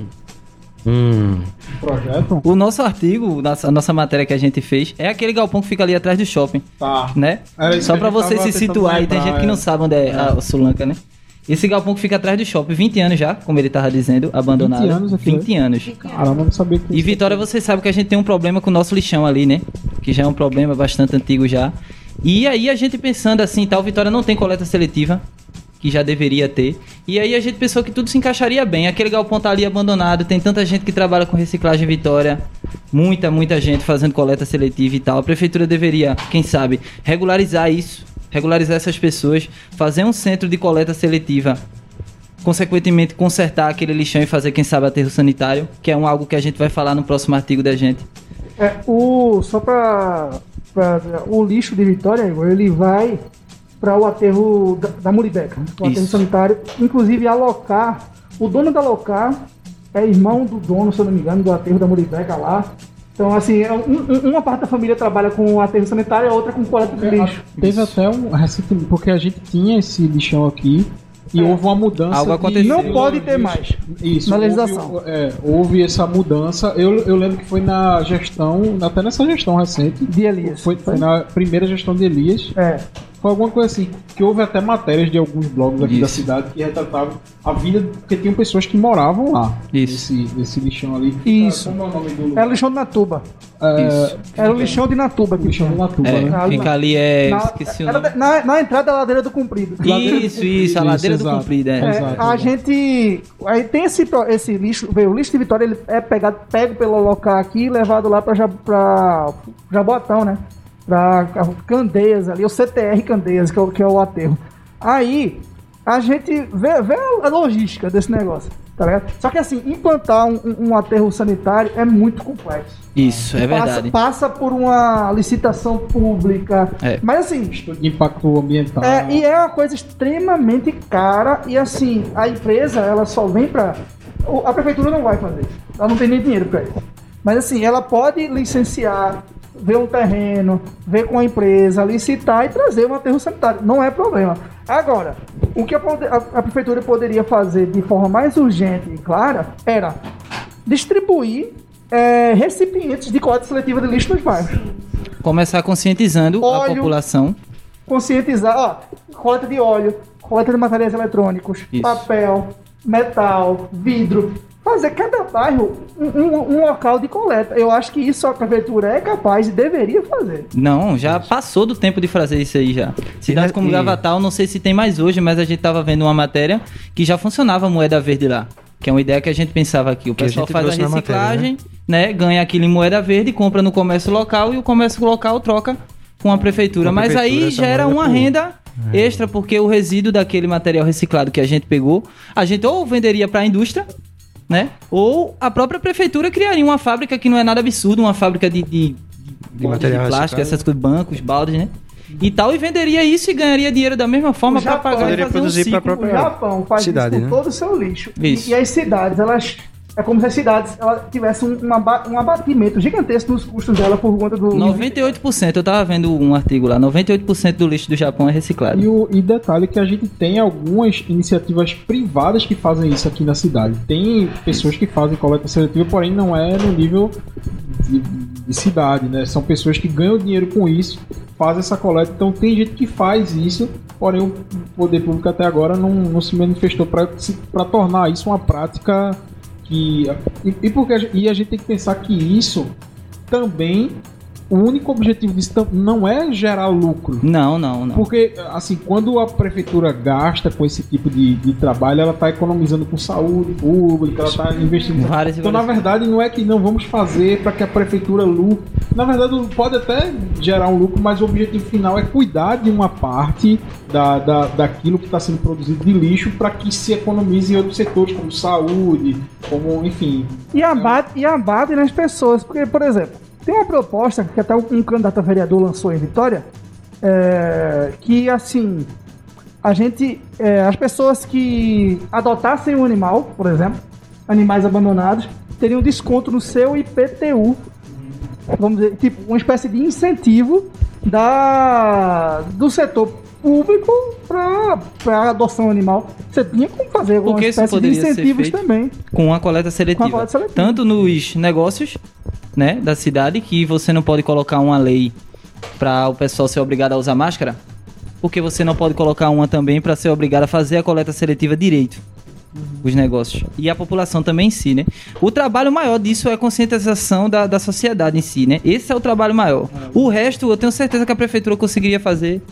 Um. Projeto? O nosso artigo, nossa- a nossa matéria que a gente fez, é aquele galpão que fica ali atrás do shopping, Tá. né? Isso Só pra você se situar, e tem gente que é. não sabe onde é a Sulanca, né? Esse galpão que fica atrás do shopping, 20 anos já, como ele tava dizendo, abandonado. 20 anos aqui, 20 anos. Caramba, não sabia que E Vitória, você sabe que a gente tem um problema com o nosso lixão ali, né? Que já é um problema bastante antigo já. E aí a gente pensando assim, tal, Vitória não tem coleta seletiva, que já deveria ter. E aí a gente pensou que tudo se encaixaria bem. Aquele galpão tá ali abandonado, tem tanta gente que trabalha com reciclagem em Vitória. Muita, muita gente fazendo coleta seletiva e tal. A prefeitura deveria, quem sabe, regularizar isso, regularizar essas pessoas, fazer um centro de coleta seletiva consequentemente consertar aquele lixão e fazer, quem sabe, aterro sanitário, que é um algo que a gente vai falar no próximo artigo da gente. É, o, só pra- O lixo de Vitória, ele vai para o aterro da, da Muribeca, né? o aterro Isso. sanitário. Inclusive, alocar. O dono da locar é irmão do dono, se eu não me engano, do aterro da Muribeca lá. Então, assim, é um- um- uma parte da família trabalha com o aterro sanitário e a outra com coleta de lixo. Teve até um recentemente, porque a gente tinha esse lixão aqui e houve uma mudança. Algo de- aconteceu. Não pode ter mais. Isso, Na houve- legislação. é, houve essa mudança. Eu, eu lembro que foi na gestão, até nessa gestão recente. De Elias. Foi, foi na primeira gestão de Elias. É. Foi alguma coisa assim. Que houve até matérias de alguns blogs aqui da Isso. cidade que retratavam a vida, porque tinham pessoas que moravam lá. Isso. Nesse, nesse lixão ali. Isso. Como é o nome do É o lugar? lixão de Natuba. É, Isso. É o lixão de Natuba que lixão chama. de Natuba, É, né? Ah, fica ali, é. Na, esqueci o era nome. da- na, na entrada da ladeira do comprido. Isso, isso, a Isso, ladeira do exato. comprido, é. É, Exato, a exato. gente. Aí tem esse, esse lixo. veio, O lixo de Vitória ele é pegado, pego pelo local aqui e levado lá pra, pra Jaboatão, né? Pra Candeias ali, o CTR Candeias, que é, o- que é o aterro. Aí a gente vê, vê a logística desse negócio, tá ligado? Só que assim, implantar um, um- aterro sanitário é muito complexo. Isso, é Passa- verdade. Passa, por uma licitação pública. É. Mas assim, De impacto ambiental. é, e é uma coisa extremamente cara e assim, a empresa ela só vem pra. A prefeitura não vai fazer isso. Ela não tem nem dinheiro pra isso. Mas assim, ela pode licenciar, ver um terreno, ver com a empresa, licitar e trazer um aterro sanitário. Não é problema. Agora, o que a, a- a prefeitura poderia fazer de forma mais urgente e clara era distribuir é, recipientes de coleta seletiva de lixo nos bairros. Começar conscientizando a Óleo. população. conscientizar, ó, coleta de óleo, coleta de materiais eletrônicos, Isso. papel, metal, vidro. Fazer cada bairro um, um- um local de coleta. Eu acho que isso a prefeitura é capaz e deveria fazer. Não, já passou do tempo de fazer isso aí já. Cidades como e- Gravatal, não sei se tem mais hoje, mas a gente tava vendo uma matéria que já funcionava a moeda verde lá. Que é uma ideia que a gente pensava aqui. O Que a pessoal gente faz a na matéria, reciclagem, né? Ganha aquilo em moeda verde, compra no comércio local e o comércio local troca com a prefeitura. Com a mas prefeitura, aí gera uma por- renda extra porque o resíduo daquele material reciclado que a gente pegou, a gente ou venderia para a indústria, né? Ou a própria prefeitura criaria uma fábrica que não é nada absurdo, uma fábrica de, de, de, material plástico, reciclado. essas coisas, bancos, baldes, né? E tal, e venderia isso e ganharia dinheiro da mesma forma O para pagar e fazer um produzir pra ciclo. O própria- Japão faz cidade, isso com né? todo o seu lixo. E- Isso. E, as cidades, elas. É como se as cidades tivessem um, um aba- um abatimento gigantesco nos custos dela por conta do. 98%, eu tava vendo um artigo lá, 98% do lixo do Japão é reciclado. E, o, e detalhe que a gente tem algumas iniciativas privadas que fazem isso aqui na cidade. Tem pessoas que fazem coleta seletiva, porém não é no nível de, de cidade, né? São pessoas que ganham dinheiro com isso, fazem essa coleta. Então tem gente que faz isso, porém o poder público até agora não, não se manifestou para tornar isso uma prática que. E, e porque a e a gente tem que pensar que isso também. O único objetivo disso não é gerar lucro. Não, não, não. Porque, assim, quando a prefeitura gasta com esse tipo de, de trabalho, ela está economizando com saúde pública, ela está investindo. Várias então, na várias- verdade, não é que não vamos fazer para que a prefeitura lucre. Na verdade, pode até gerar um lucro, mas o objetivo final é cuidar de uma parte da, da, daquilo que está sendo produzido de lixo para que se economize em outros setores, como saúde, como, enfim. E abate, e abate nas pessoas. Porque, por exemplo, tem uma proposta que até um candidato a vereador lançou em Vitória, é, que assim, a gente, é, as pessoas que adotassem um animal, por exemplo, animais abandonados, teriam desconto no seu IPTU. Vamos dizer, tipo, uma espécie de incentivo da, do setor público para adoção animal. Você tinha como fazer alguma Porque espécie de incentivos também. com a coleta seletiva. Com a coleta seletiva. Tanto nos negócios, né, da cidade, que você não pode colocar uma lei para o pessoal ser obrigado a usar máscara, porque você não pode colocar uma também para ser obrigado a fazer a coleta seletiva direito. Os negócios. E a população também em si, né? O trabalho maior disso é a conscientização da, da sociedade em si, né? Esse é o trabalho maior. O resto, eu tenho certeza que a prefeitura conseguiria fazer.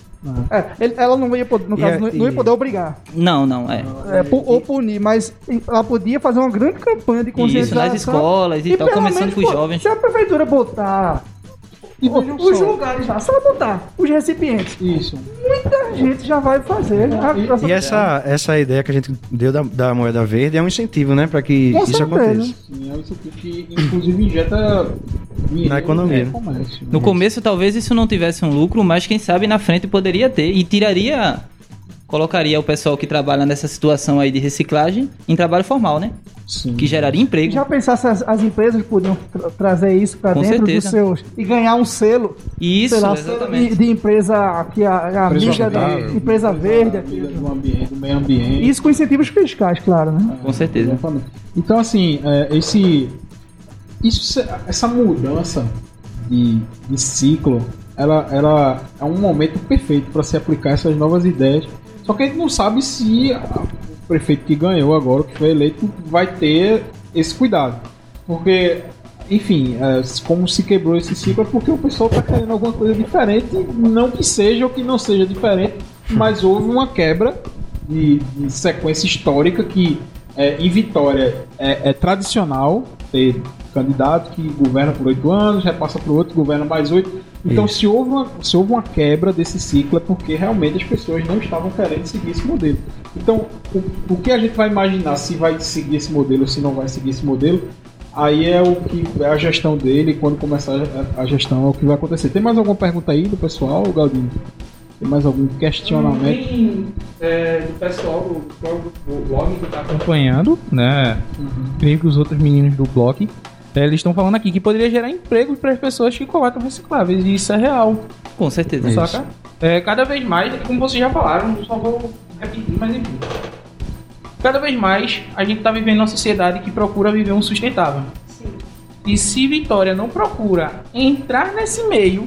É, ele- ela não ia poder, no E caso, é- não, não ia e- poder obrigar. Não, não, é. É, ou punir, mas ela podia fazer uma grande campanha de Isso, conscientização. nas escolas e tal, pelo começando menos, com os jovens. Se a prefeitura botar E os só. lugares lá, ela botar os recipientes, Isso. muita gente já vai fazer. a- E essa, essa ideia que a gente deu da, da moeda verde é um incentivo, né? Para que Com isso certeza. aconteça. Sim, é um incentivo que, inclusive, injeta dinheiro Na economia. no comércio. No começo talvez isso não tivesse um lucro, mas quem sabe na frente poderia ter e tiraria colocaria o pessoal que trabalha nessa situação aí de reciclagem em trabalho formal, né? Sim. Que geraria emprego. Já pensar se as, as empresas podiam tra- trazer isso para dentro certeza. dos seus e ganhar um selo, Isso, sei lá, exatamente. de, de empresa que a, a amiga da saudável, empresa verde, aqui. do, ambiente, do meio ambiente. isso com incentivos fiscais, claro, né? Com certeza. Exatamente. Então, assim, é, esse, isso, essa mudança de, de ciclo, ela, ela é um momento perfeito para se aplicar essas novas ideias. Só que a gente não sabe se o prefeito que ganhou agora, que foi eleito, vai ter esse cuidado. Porque, enfim, é, como se quebrou esse ciclo é porque o pessoal está querendo alguma coisa diferente, não que seja ou que não seja diferente, mas houve uma quebra de, de sequência histórica que é, em Vitória é, é tradicional ter candidato que governa por oito anos, repassa para outro, governa mais oito. Então, se houve, uma, se houve uma quebra desse ciclo, é porque realmente as pessoas não estavam querendo seguir esse modelo. Então, o, o que a gente vai imaginar se vai seguir esse modelo ou se não vai seguir esse modelo, aí é o que é a gestão dele. Quando começar a, a gestão, é o que vai acontecer. Tem mais alguma pergunta aí do pessoal, Galdinho? Tem mais algum questionamento? Tem é, do pessoal do, do- blog que tá acompanhando, né? Creio que os outros meninos do blog. É, eles estão falando aqui que poderia gerar emprego para as pessoas que coletam recicláveis. E isso é real. Com certeza. Saca? É, cada vez mais, como vocês já falaram, só vou repetir, mas enfim. Cada vez mais a gente está vivendo uma sociedade que procura viver um sustentável. E se Vitória não procura entrar nesse meio,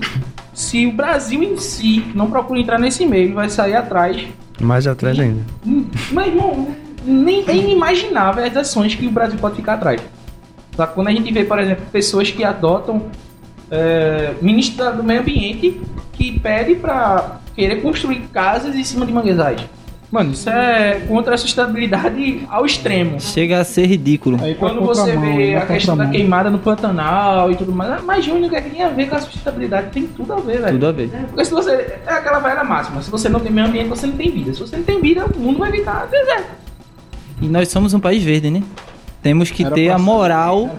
se o Brasil em si não procura entrar nesse meio, vai sair atrás. Mais atrás ainda. Mas, irmão, nem é inimaginável as ações que o Brasil pode ficar atrás. Só que quando a gente vê, por exemplo, pessoas que adotam é, ministro do meio ambiente que pede para querer construir casas em cima de manguezais. Mano, isso é contra a sustentabilidade ao extremo. Chega a ser ridículo. Aí Quando você contramão, vê a questão da queimada no Pantanal e tudo mais, mas Júnior, o que é que tem a ver com a sustentabilidade? Tem tudo a ver, velho. Tudo a ver. Porque se você. É aquela velha máxima. Se você não tem meio ambiente, você não tem vida. Se você não tem vida, o mundo vai ficar deserto. E nós somos um país verde, né? Temos que Era ter a moral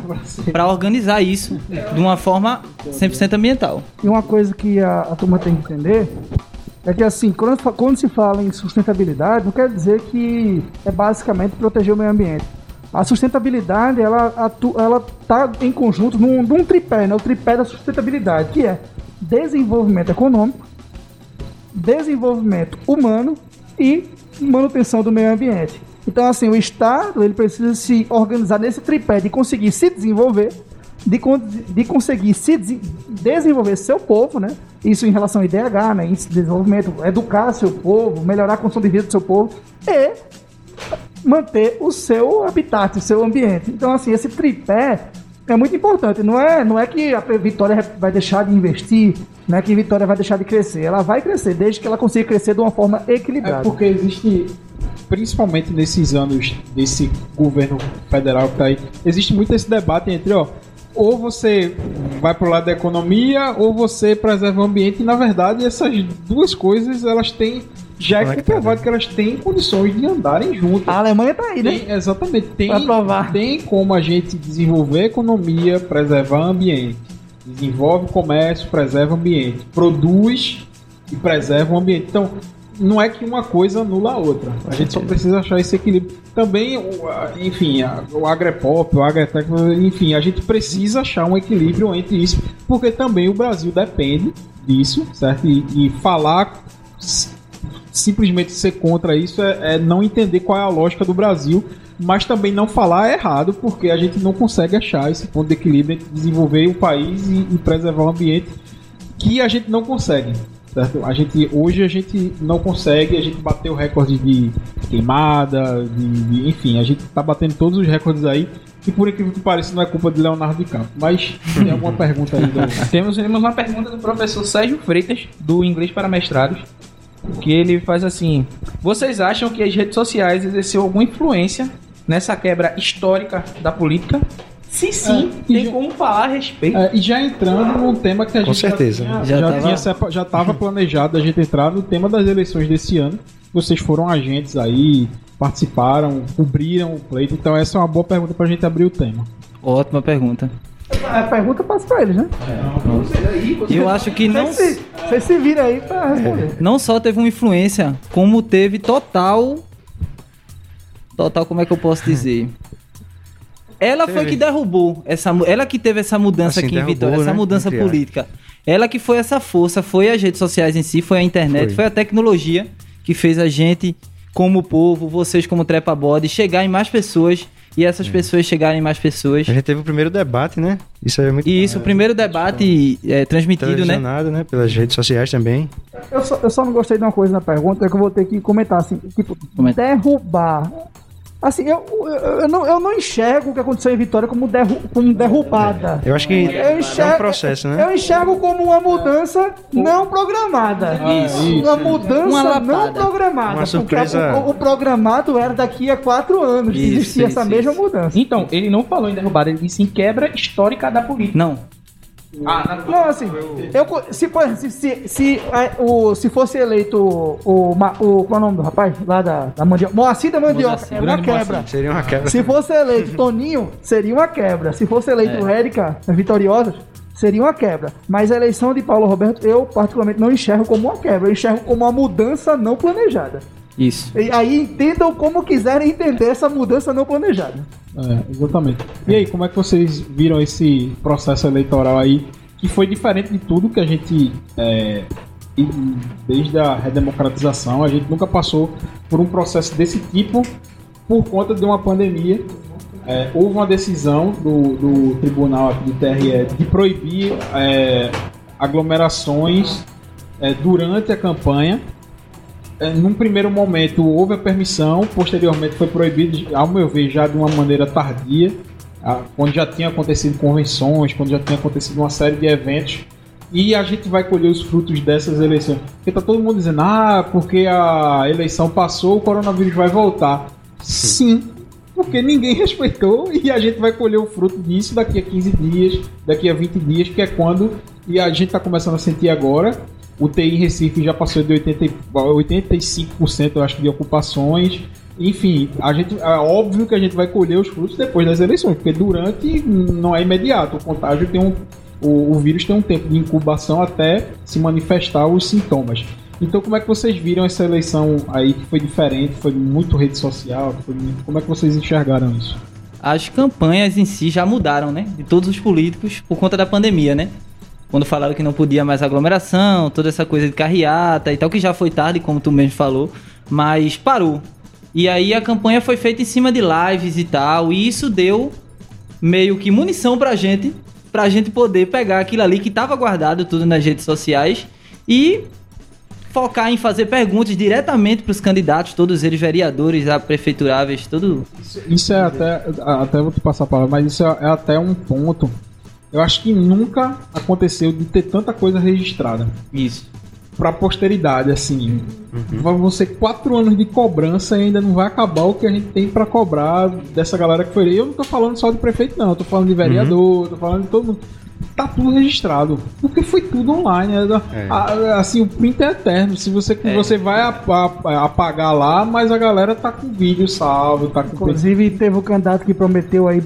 para organizar isso de uma forma 100% ambiental. E uma coisa que a, a turma tem que entender é que, assim, quando, quando se fala em sustentabilidade, não quer dizer que é basicamente proteger o meio ambiente. A sustentabilidade, ela, ela tá em conjunto num, num tripé, né? O tripé da sustentabilidade, que é desenvolvimento econômico, desenvolvimento humano e manutenção do meio ambiente. Então, assim, o Estado ele precisa se organizar nesse tripé de conseguir se desenvolver, de, de conseguir se desen- desenvolver seu povo, né? Isso em relação ao IDH, né? Índice de desenvolvimento, educar seu povo, melhorar a condição de vida do seu povo e manter o seu habitat, o seu ambiente. Então, assim, esse tripé é muito importante. Não é, não é que a Vitória vai deixar de investir, não é que a Vitória vai deixar de crescer. Ela vai crescer, desde que ela consiga crescer de uma forma equilibrada. É porque existe, principalmente nesses anos desse governo federal que tá aí, existe muito esse debate entre, ó, ou você vai pro lado da economia ou você preserva o ambiente e na verdade essas duas coisas elas têm já é comprovado que elas têm condições de andarem juntas. A Alemanha tá aí, né? Tem, exatamente, tem, tem como a gente desenvolver a economia, preservar o ambiente. Desenvolve o comércio, preserva o ambiente. Produz e preserva o ambiente. Então, não é que uma coisa anula a outra. A gente só precisa achar esse equilíbrio. Também, enfim, o agrepop, o agretec, enfim, a gente precisa achar um equilíbrio entre isso, porque também o Brasil depende disso, certo? E, e falar simplesmente ser contra isso é, é não entender qual é a lógica do Brasil, mas também não falar é errado, porque a gente não consegue achar esse ponto de equilíbrio entre desenvolver o país e, e preservar o ambiente que a gente não consegue. Certo? A gente, hoje a gente não consegue, a gente bateu recorde de queimada, de, de- enfim, a gente tá batendo todos os recordes aí, e por incrível que pareça não é culpa de Leonardo DiCaprio. Mas tem alguma pergunta aí do... Temos, temos uma pergunta do professor Sérgio Freitas, do Inglês para Mestrados, que ele faz assim: Vocês acham que as redes sociais exerceu alguma influência nessa quebra histórica da política? Se sim, É, tem já- como falar a respeito. É, e já entrando num tema que a Com gente certeza. já, tinha, Já já, tava- sepa- já tava planejado a gente entrar no tema das eleições desse ano. Vocês foram agentes aí, participaram, cobriram o pleito. Então essa é uma boa pergunta pra gente abrir o tema. Ótima pergunta. A pergunta passa pra eles, né? Eu acho que não, Vocês se, vocês se viram aí pra responder. não só teve uma influência, como teve total. Total, como é que eu posso dizer? Ela foi Teve. que derrubou essa, ela que teve essa mudança Assim, aqui em Vitória, essa né? mudança Entre política. Ela que foi essa força, foi as redes sociais em si, foi a internet, foi, Foi. a tecnologia que fez a gente, como povo, vocês como trepa bode, chegar em mais pessoas e essas pessoas chegarem em mais pessoas. A gente teve o primeiro debate, né? Isso é muito E isso, o primeiro debate é, transmitido, né? né? Pelas redes sociais também. Eu só, eu só não gostei de uma coisa na pergunta, é que eu vou ter que comentar assim, tipo, Comenta. derrubar. Assim, eu, eu, eu não, eu não enxergo o que aconteceu em Vitória como, derru, como derrubada. Eu acho que Eu é enxergo, um processo, né? Eu enxergo como uma mudança não programada. Isso. Uma mudança Uma não programada. Uma porque surpresa. O, o programado era daqui a quatro anos que Isso, existia isso, essa mesma mudança. Então, ele não falou em derrubada, ele disse em quebra histórica da política. Não. Ah, Não, assim, eu, se, se, se, se, é, o, se fosse eleito o, o, o. Qual é o nome do rapaz? Lá da, da Mandioca. Moacir da Mandioca. Moacir, É uma quebra. Moacir. Seria uma quebra. Se fosse eleito Toninho, seria uma quebra. Se fosse eleito É. Érica Vitoriosa, seria uma quebra. Mas a eleição de Paulo Roberto, eu particularmente não enxergo como uma quebra. Eu enxergo como uma mudança não planejada. Isso. E aí entendam como quiserem entender essa mudança não planejada. É, exatamente. E aí, como é que vocês viram esse processo eleitoral aí, que foi diferente de tudo que a gente. é, e desde a redemocratização, a gente nunca passou por um processo desse tipo por conta de uma pandemia. É, houve uma decisão do, do tribunal aqui do TRE de proibir é, aglomerações é, durante a campanha. É, num primeiro momento houve a permissão, posteriormente foi proibido, ao meu ver, já de uma maneira tardia, quando já tinha acontecido convenções, quando já tinha acontecido uma série de eventos e a gente vai colher os frutos dessas eleições. Porque tá todo mundo dizendo, ah, porque a eleição passou, o coronavírus vai voltar. Sim, porque ninguém respeitou e a gente vai colher o fruto disso daqui a 15 dias, daqui a 20 dias, que é quando, e a gente tá começando a sentir agora, o TI Recife já passou de 80, e- 85%, eu acho, de ocupações. Enfim, a gente, é óbvio que a gente vai colher os frutos depois das eleições, porque durante não é imediato. O contágio tem um. O, o vírus tem um tempo de incubação até se manifestar os sintomas. Então, como é que vocês viram essa eleição aí que foi diferente, foi muito rede social? Muito- como é que vocês enxergaram isso? As campanhas em si já mudaram, né? De todos os políticos por conta da pandemia, né? Quando falaram que não podia mais aglomeração, toda essa coisa de carreata e tal, que já foi tarde, como tu mesmo falou, mas parou. E aí a campanha foi feita em cima de lives e tal, e isso deu meio que munição pra gente, pra gente poder pegar aquilo ali que tava guardado tudo nas redes sociais e focar em fazer perguntas diretamente pros candidatos, todos eles vereadores, a prefeituráveis, tudo Isso é até. Até vou te passar a palavra, mas isso é, é até um ponto. Eu acho que nunca aconteceu de ter tanta coisa registrada. isso. Pra posteridade, assim. Vai você quatro anos de cobrança e ainda não vai acabar o que a gente tem pra cobrar dessa galera que foi. Eu não tô falando só de prefeito, não. Eu tô falando de vereador, tô falando de todo mundo. Tá tudo registrado. Porque foi tudo online. né? É. A- assim, o print é eterno. Se você, você vai ap- ap- apagar lá, mas a galera tá com vídeo salvo, tá com Inclusive, teve o candidato que prometeu aí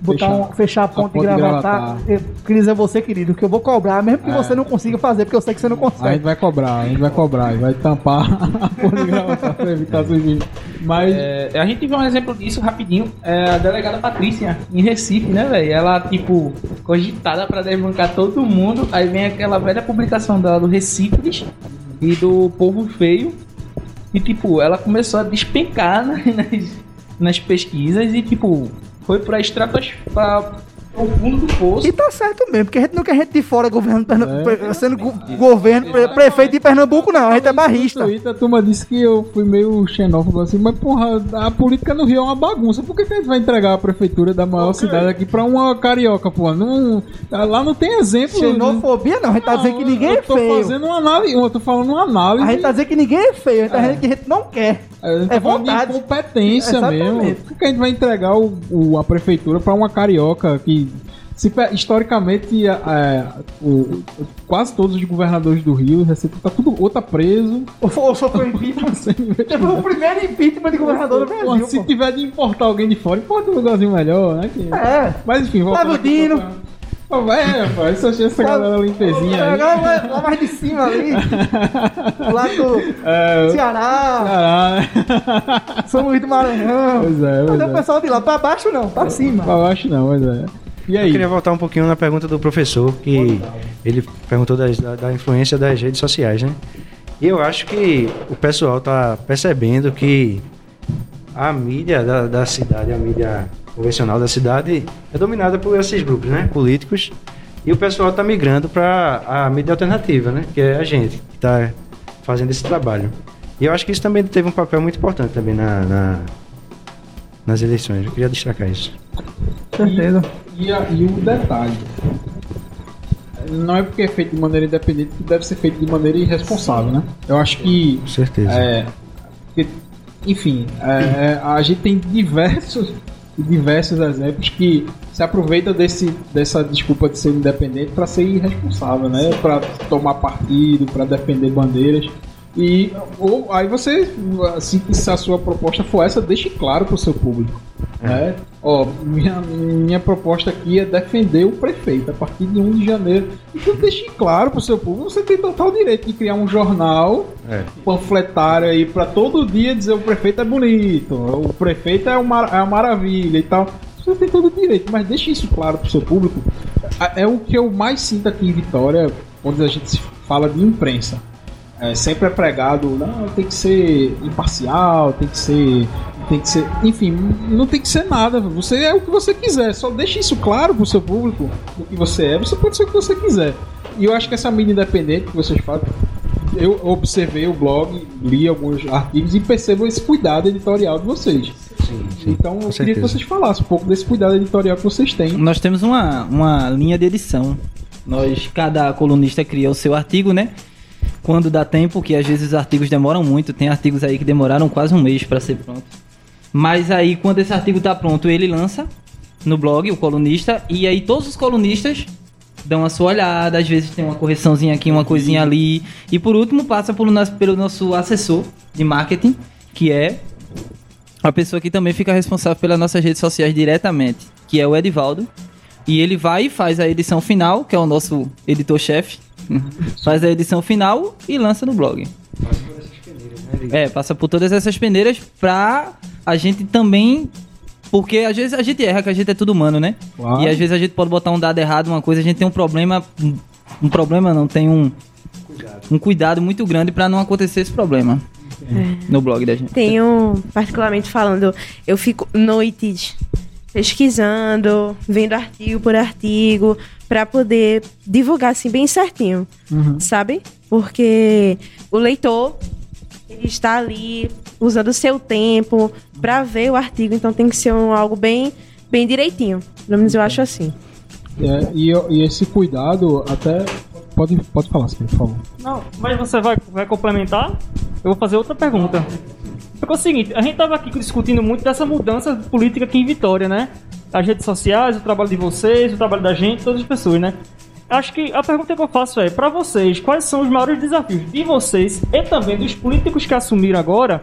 botar Fechar- um- fechar a ponte, ponte de de gravatar. Gravatar. Eu queria dizer a você, querido, que eu vou cobrar, mesmo que É. você não consiga fazer, porque eu sei que você não A gente consegue. vai cobrar, a gente vai cobrar, e vai tampar a porra de gravação pra evitar surgir. Mas É, a gente viu um exemplo disso rapidinho. É a delegada Patrícia, em Recife, né, velho? Ela, tipo, cogitada pra desbancar todo mundo. Aí vem aquela velha publicação dela do Recifes e do Povo Feio. E, tipo, ela começou a despencar né, nas, nas pesquisas e, tipo, foi pra estratosfera, o fundo do poço. E tá certo mesmo, porque a gente não quer gente de fora Pernam- É. sendo go- governo, pre- prefeito de Pernambuco, não. A gente é barrista. No Twitter, a turma disse que eu fui meio xenófobo assim, mas porra, a política no Rio é uma bagunça. Por que, que a gente vai entregar a prefeitura da maior cidade aqui pra uma carioca, porra? Não, lá não tem exemplo. Xenofobia não, a gente tá dizendo que ninguém é eu tô feio. fazendo uma análise, eu tô falando uma análise. A gente tá dizendo que ninguém é feio, a gente tá dizendo que a gente não quer. Gente É tá vontade. de incompetência Exatamente. mesmo. Por que a gente vai entregar o, o- a prefeitura pra uma carioca que. se historicamente, a- a- o- quase todos os governadores do Rio, Recife, tá tudo ou tá preso, Ou só foi impeachment. Teve investimento. o primeiro impeachment de governador do Brasil. se pô. tiver de importar alguém de fora, importa um lugarzinho melhor, né? que- É. Mas enfim, Leva voltando o aqui Dino. pra- Pô, É, pô, essa, essa galera limpezinha aí. Agora vai lá mais de cima ali. lá do É, Ceará, caralho. São Luís do Maranhão. Pois é, pois Cadê o é. pessoal de lá? Pra baixo não, pra cima. Pra baixo não, mas é. E Eu aí? queria voltar um pouquinho na pergunta do professor, que ele perguntou das- da, da influência das redes sociais, né? E eu acho que o pessoal tá percebendo que a mídia da, da cidade, a mídia convencional da cidade, é dominada por esses grupos, né? Políticos. E o pessoal tá migrando para a mídia alternativa, né? Que é a gente que tá fazendo esse trabalho. E eu acho que isso também teve um papel muito importante também na, na- nas eleições. Eu queria destacar isso. Certeza. E, a- e o detalhe. Não é porque é feito de maneira independente que deve ser feito de maneira irresponsável, né? Eu acho que. Com certeza. É, porque, enfim, é, a gente tem diversos diversos exemplos que se aproveita desse, dessa desculpa de ser independente para ser irresponsável, né? Para tomar partido, para defender bandeiras. E ou, aí você, assim que se a sua proposta for essa, deixe claro para o seu público. Né? Ó, minha, minha proposta aqui é defender o prefeito a partir de 1 de janeiro. Então deixe claro para o seu público, você tem total direito de criar um jornal É. panfletário aí para todo dia dizer o prefeito é bonito, o prefeito é uma, é uma maravilha e tal. Você tem todo o direito, mas deixe isso claro pro seu público. É é o que eu mais sinto aqui em Vitória, quando a gente fala de imprensa. É, sempre é pregado, não, tem que ser imparcial, tem que ser. Tem que ser. Enfim, não tem que ser nada. Você é o que você quiser. Só deixe isso claro pro seu público o que você é. Você pode ser o que você quiser. E eu acho que essa mídia independente que vocês falam, eu observei o blog, li alguns artigos e percebo esse cuidado editorial de vocês. Sim, sim. Então eu queria que vocês falassem um pouco desse cuidado editorial que vocês têm. Nós temos uma, uma linha de edição Nós, cada colunista cria o seu artigo, né? Quando dá tempo, que às vezes os artigos demoram muito. Tem artigos aí que demoraram quase um mês para ser pronto. Mas aí, quando esse artigo tá pronto, ele lança no blog, o colunista, e aí todos os colunistas dão a sua olhada, às vezes tem uma correçãozinha aqui, uma coisinha ali. E por último, passa pelo nosso, pelo nosso assessor de marketing, que é a pessoa que também fica responsável pelas nossas redes sociais diretamente, que é o Edivaldo. E ele vai e faz a edição final, que é o nosso editor-chefe. faz a edição final e lança no blog. É, passa por todas essas peneiras pra a gente também. Porque às vezes a gente erra, que a gente é tudo humano, né? Claro. E às vezes a gente pode botar um dado errado, uma coisa, a gente tem um problema. um- Um problema não, tem um. Um cuidado muito grande pra não acontecer esse problema. No blog da gente. Tenho, particularmente falando, eu fico noites pesquisando, vendo artigo por artigo, para poder divulgar assim bem certinho, sabe? Porque o leitor ele está ali usando o seu tempo para ver o artigo, então tem que ser um, algo bem, bem direitinho. Pelo menos eu acho assim. É, e, e esse cuidado até. Pode, pode falar, Sim, por favor. Não, mas você vai, vai complementar? Eu vou fazer outra pergunta. Porque é o seguinte, a gente tava aqui discutindo muito dessa mudança política aqui em Vitória, né? As redes sociais, o trabalho de vocês, o trabalho da gente, todas as pessoas, né? Acho que a pergunta que eu faço é, pra vocês, quais são os maiores desafios de vocês e também dos políticos que assumiram agora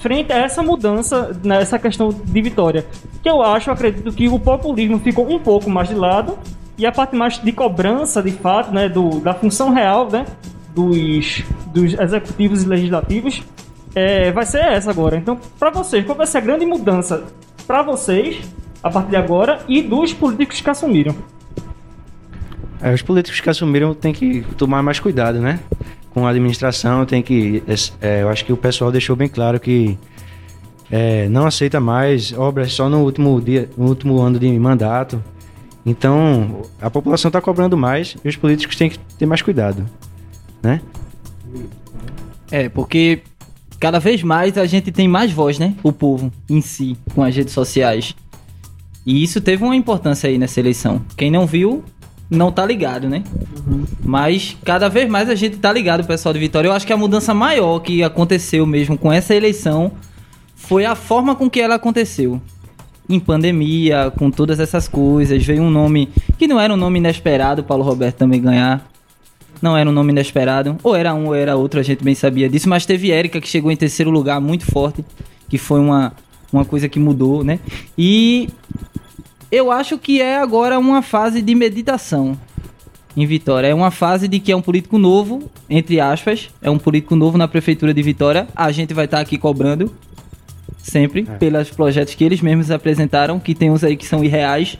frente a essa mudança nessa questão de Vitória? Que eu acho, acredito que o populismo ficou um pouco mais de lado e a parte mais de cobrança, de fato, né, do, da função real, né, dos, dos executivos e legislativos, é, vai ser essa agora. Então, pra vocês, qual vai ser a grande mudança pra vocês, a partir de agora, e dos políticos que assumiram? É, os políticos que assumiram têm que tomar mais cuidado, né? Com a administração, tem que. é, eu acho que o pessoal deixou bem claro que é, não aceita mais obras só no último dia, no último ano de mandato. Então, a população está cobrando mais e os políticos têm que ter mais cuidado, né? É, porque cada vez mais a gente tem mais voz, né? O povo em si, com as redes sociais. E isso teve uma importância aí nessa eleição. Quem não viu, não tá ligado, né? Mas cada vez mais a gente tá ligado, pessoal de Vitória. Eu acho que a mudança maior que aconteceu mesmo com essa eleição foi a forma com que ela aconteceu. Em pandemia, com todas essas coisas, veio um nome que não era um nome inesperado, Paulo Roberto também ganhar. Não era um nome inesperado. Ou era um ou era outro, a gente bem sabia disso. Mas teve Érica que chegou em terceiro lugar muito forte. Que foi uma, uma coisa que mudou, né? E eu acho que é agora uma fase de meditação em Vitória. É uma fase de que é um político novo, entre aspas. É um político novo na prefeitura de Vitória. A gente vai estar aqui cobrando. Sempre, pelos projetos que eles mesmos apresentaram, que tem uns aí que são irreais,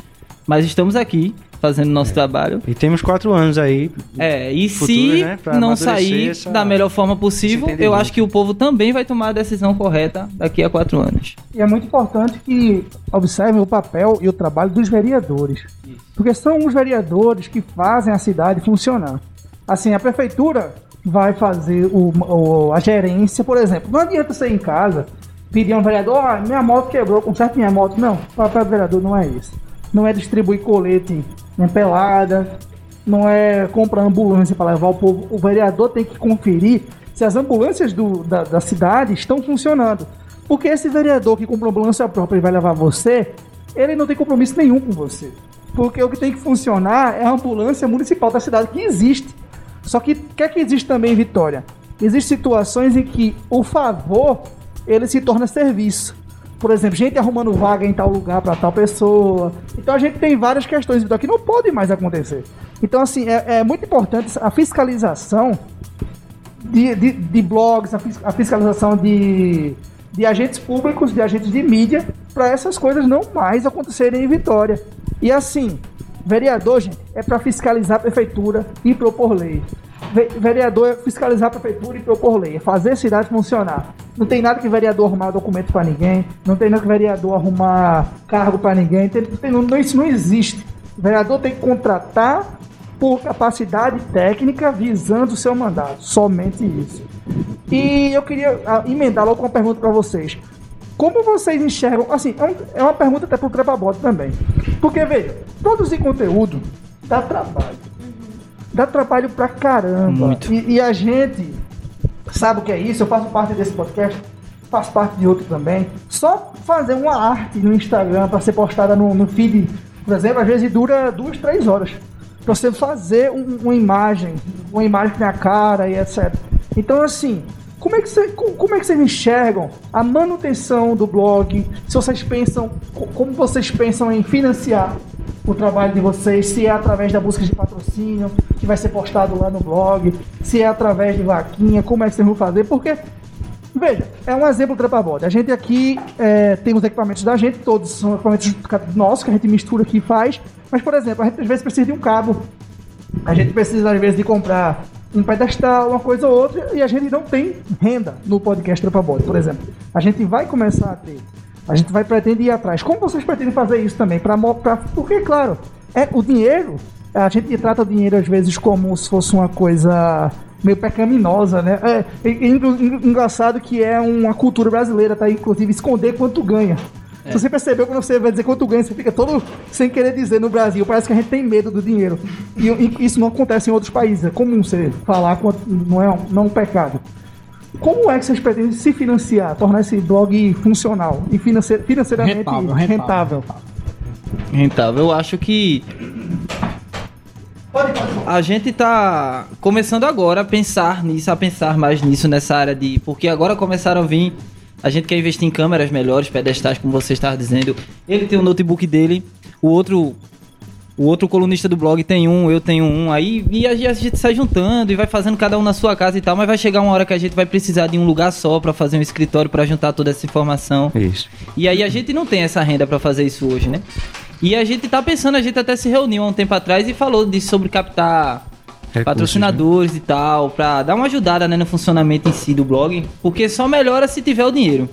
mas estamos aqui fazendo nosso trabalho. E temos quatro anos aí. É, e Futuro, se né, não sair essa- da melhor forma possível, eu acho que o povo também vai tomar a decisão correta daqui a quatro anos. E é muito importante que observem o papel e o trabalho dos vereadores. Porque são os vereadores que fazem a cidade funcionar. Assim, a prefeitura vai fazer o, o- a gerência, por exemplo. Não adianta ir em casa pedir a um vereador, ah, minha moto quebrou, conserte minha moto. Não, o papel do vereador não é esse. Não é distribuir colete em pelada, não é comprar ambulância para levar o povo. O vereador tem que conferir se as ambulâncias do- da, da cidade estão funcionando. Porque esse vereador que compra ambulância própria e vai levar você, ele não tem compromisso nenhum com você. Porque o que tem que funcionar é a ambulância municipal da cidade que existe. Só que o que é que existe também Vitória? Existem situações em que o favor ele se torna serviço. Por exemplo, gente arrumando vaga em tal lugar para tal pessoa. Então a gente tem várias questões que não podem mais acontecer. Então, assim, é, é muito importante a fiscalização de, de, de blogs, a, a fiscalização de, de agentes públicos, de agentes de mídia, para essas coisas não mais acontecerem em Vitória. E assim, vereador, gente, é para fiscalizar a prefeitura e propor lei. Ve- Vereador é fiscalizar a prefeitura e propor lei, é fazer a cidade funcionar. Não tem nada que vereador arrumar documento para ninguém, não tem nada que vereador arrumar cargo para ninguém, tem, tem- não, isso não existe. O vereador tem que contratar por capacidade técnica visando o seu mandato. Somente isso. E eu queria ah, emendar logo uma pergunta para vocês. Como vocês enxergam? Assim, é, é uma pergunta até pro Trepa Bot também. Porque, veja, produzir conteúdo dá trabalho. Dá trabalho pra caramba. Muito. E, e a gente sabe o que é isso? Eu faço parte desse podcast, faço parte de outro também. Só fazer uma arte no Instagram pra ser postada no, no feed, por exemplo, às vezes dura duas, três horas. Pra você fazer um- uma imagem, uma imagem com a cara e etc. Então, assim, como é, que você, co- como é que vocês enxergam a manutenção do blog? Se vocês pensam, co- como vocês pensam em financiar o trabalho de vocês? Se é através da busca de patrocínio, que vai ser postado lá no blog, se é através de vaquinha, como é que vocês vão fazer? Porque, veja, é um exemplo do Trepabode. A gente aqui é, tem os equipamentos da gente, todos são equipamentos nossos, que a gente mistura aqui e faz. Mas, por exemplo, a gente às vezes precisa de um cabo a gente precisa, às vezes, de comprar um pedestal, uma coisa ou outra, e a gente não tem renda no podcast Tropa Bode, por exemplo. A gente vai começar a ter. A gente vai pretender ir atrás. Como vocês pretendem fazer isso também? Pra, pra, porque, claro, é, o dinheiro, a gente trata o dinheiro às vezes como se fosse uma coisa meio pecaminosa, né? É, é, é engra- engraçado que é uma cultura brasileira, tá? Inclusive, esconder quanto ganha. Se você percebeu, quando você vai dizer quanto ganha, você fica todo sem querer dizer no Brasil. Parece que a gente tem medo do dinheiro. E, e isso não acontece em outros países. É comum você falar quanto não é não é um pecado. Como é que vocês pretendem se financiar, tornar esse blog funcional e financeir- financeiramente Rentável, rentável? rentável. Eu acho que a gente tá começando agora a pensar nisso, a pensar mais nisso nessa área de. Porque agora começaram a vir. A gente quer investir em câmeras melhores, pedestais, como você estava dizendo. Ele tem o notebook dele, o outro. O outro colunista do blog tem um, eu tenho um, aí e a gente- a gente sai juntando e vai fazendo cada um na sua casa e tal, mas vai chegar uma hora que a gente vai precisar de um lugar só pra fazer um escritório pra juntar toda essa informação. Isso. E aí a gente não tem essa renda pra fazer isso hoje, né? E a gente tá pensando, a gente até se reuniu há um tempo atrás e falou disso sobre captar Recursos, patrocinadores e tal, pra dar uma ajudada né, no funcionamento em si do blog, porque só melhora se tiver o dinheiro.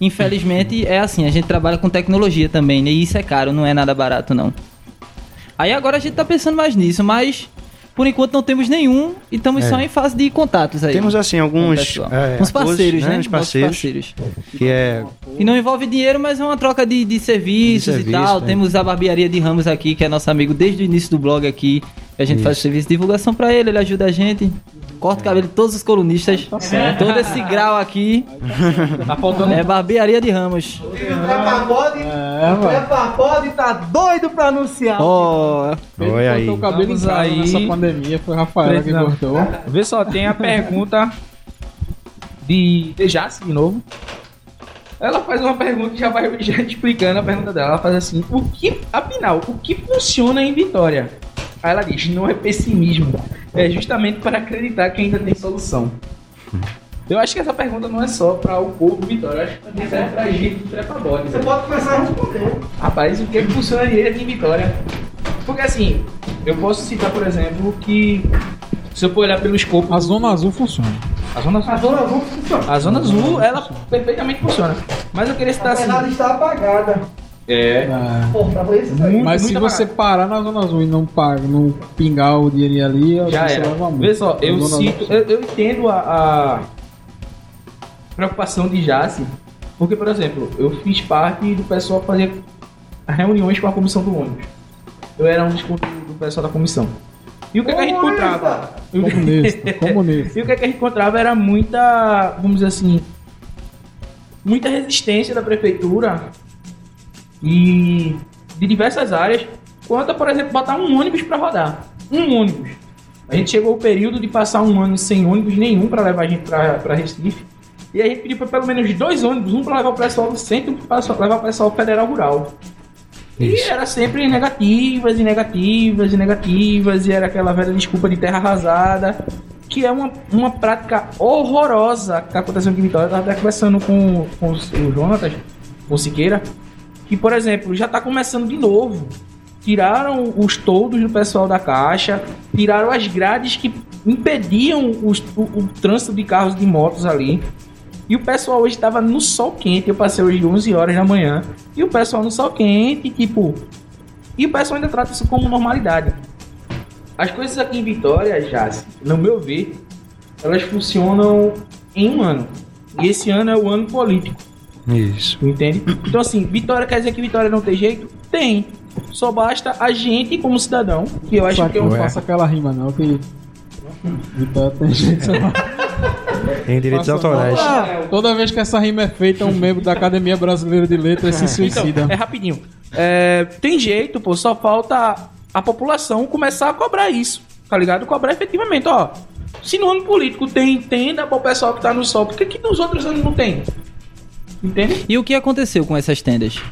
Infelizmente é assim, a gente trabalha com tecnologia também, né? E isso é caro, não é nada barato não. Aí agora a gente tá pensando mais nisso, mas por enquanto não temos nenhum e estamos É. só em fase de contatos aí. Temos assim alguns é, Uns parceiros, atores, né? Uns Nossos parceiros, parceiros. que é E não envolve dinheiro, mas é uma troca de, de serviços De serviço, e tal. né? Temos a barbearia de Ramos aqui, que é nosso amigo desde o início do blog aqui. Que A gente faz serviço de divulgação pra ele, ele ajuda a gente. Corta o cabelo de todos os colunistas. Todo esse grau aqui Tá faltando é barbearia de Ramos. O Trepabode, É, o Trepabode tá doido pra anunciar. Ó, Ele Olha aí. o cabelo Vamos aí. nessa pandemia, foi Rafaela que Precisamos. cortou. Vê só, tem a pergunta de, de Jace, de novo. Ela faz uma pergunta que já vai já explicando a pergunta dela. Ela faz assim: o que, afinal, o que funciona em Vitória? Aí ela diz: não é pessimismo, é justamente para acreditar que ainda tem solução. Eu acho que essa pergunta não é só para o povo Vitória, eu acho que também serve pra gente do Trepabode. Você pode começar a responder. Rapaz, o que, é que funciona direito aqui em Vitória? Porque assim, eu posso citar, por exemplo, que se eu for olhar pelo escopo. A Zona Azul funciona. A zona azul. A zona azul funciona. A zona azul, ela perfeitamente funciona. Mas eu queria citar assim. Apesar de estar apagada. É. Pô, pra isso aí. Muito, Mas se você parar na Zona Azul e não paga, não pingar o dinheirinho ali, Já você era. leva muito. Vê só, eu. Azul- Eu, eu entendo a, a preocupação de Jace. Porque, por exemplo, eu fiz parte do pessoal que fazia reuniões com a comissão do ônibus. Eu era um dos do do pessoal da comissão. E o que, é que a gente encontrava? Comunista, comunista. E o que, é que a gente encontrava era muita, vamos dizer assim, muita resistência da prefeitura e de diversas áreas quanto a, por exemplo, botar um ônibus para rodar. Um ônibus. A gente chegou ao período de passar um ano sem ônibus nenhum para levar a gente para Recife. E a gente pediu para pelo menos dois ônibus, um para levar o pessoal do centro e um para levar o pessoal federal rural. E era sempre negativas e negativas e negativas, e era aquela velha desculpa de terra arrasada, que é uma, uma prática horrorosa que está acontecendo aqui em Vitória. Eu estava até conversando com, com o Jonatas, com o Siqueira, que, por exemplo, já está começando de novo. Tiraram os toldos do pessoal da caixa, tiraram as grades que impediam os- o, o trânsito de carros de motos ali. E o pessoal hoje estava no sol quente. Eu passei hoje 11 horas da manhã. E o pessoal no sol quente, tipo. E o pessoal ainda trata isso como normalidade. As coisas aqui em Vitória, já, no meu ver, elas funcionam em um ano. E esse ano é o ano político. Isso. Entende? Então, assim, Vitória quer dizer que Vitória não tem jeito? Tem. Só basta a gente, como cidadão, que eu acho que é não um faça aquela rima, não, que. Vitória tem gente. Tem direitos autorais. mal. Toda vez que essa rima é feita, um membro da Academia Brasileira de Letras se suicida. Então, é rapidinho. É, tem jeito, pô, só falta a população começar a cobrar isso, tá ligado? Cobrar efetivamente, ó. Se no ano político tem tenda pro pessoal que tá no sol, por que, que nos outros anos não tem? Entende? E o que aconteceu com essas tendas?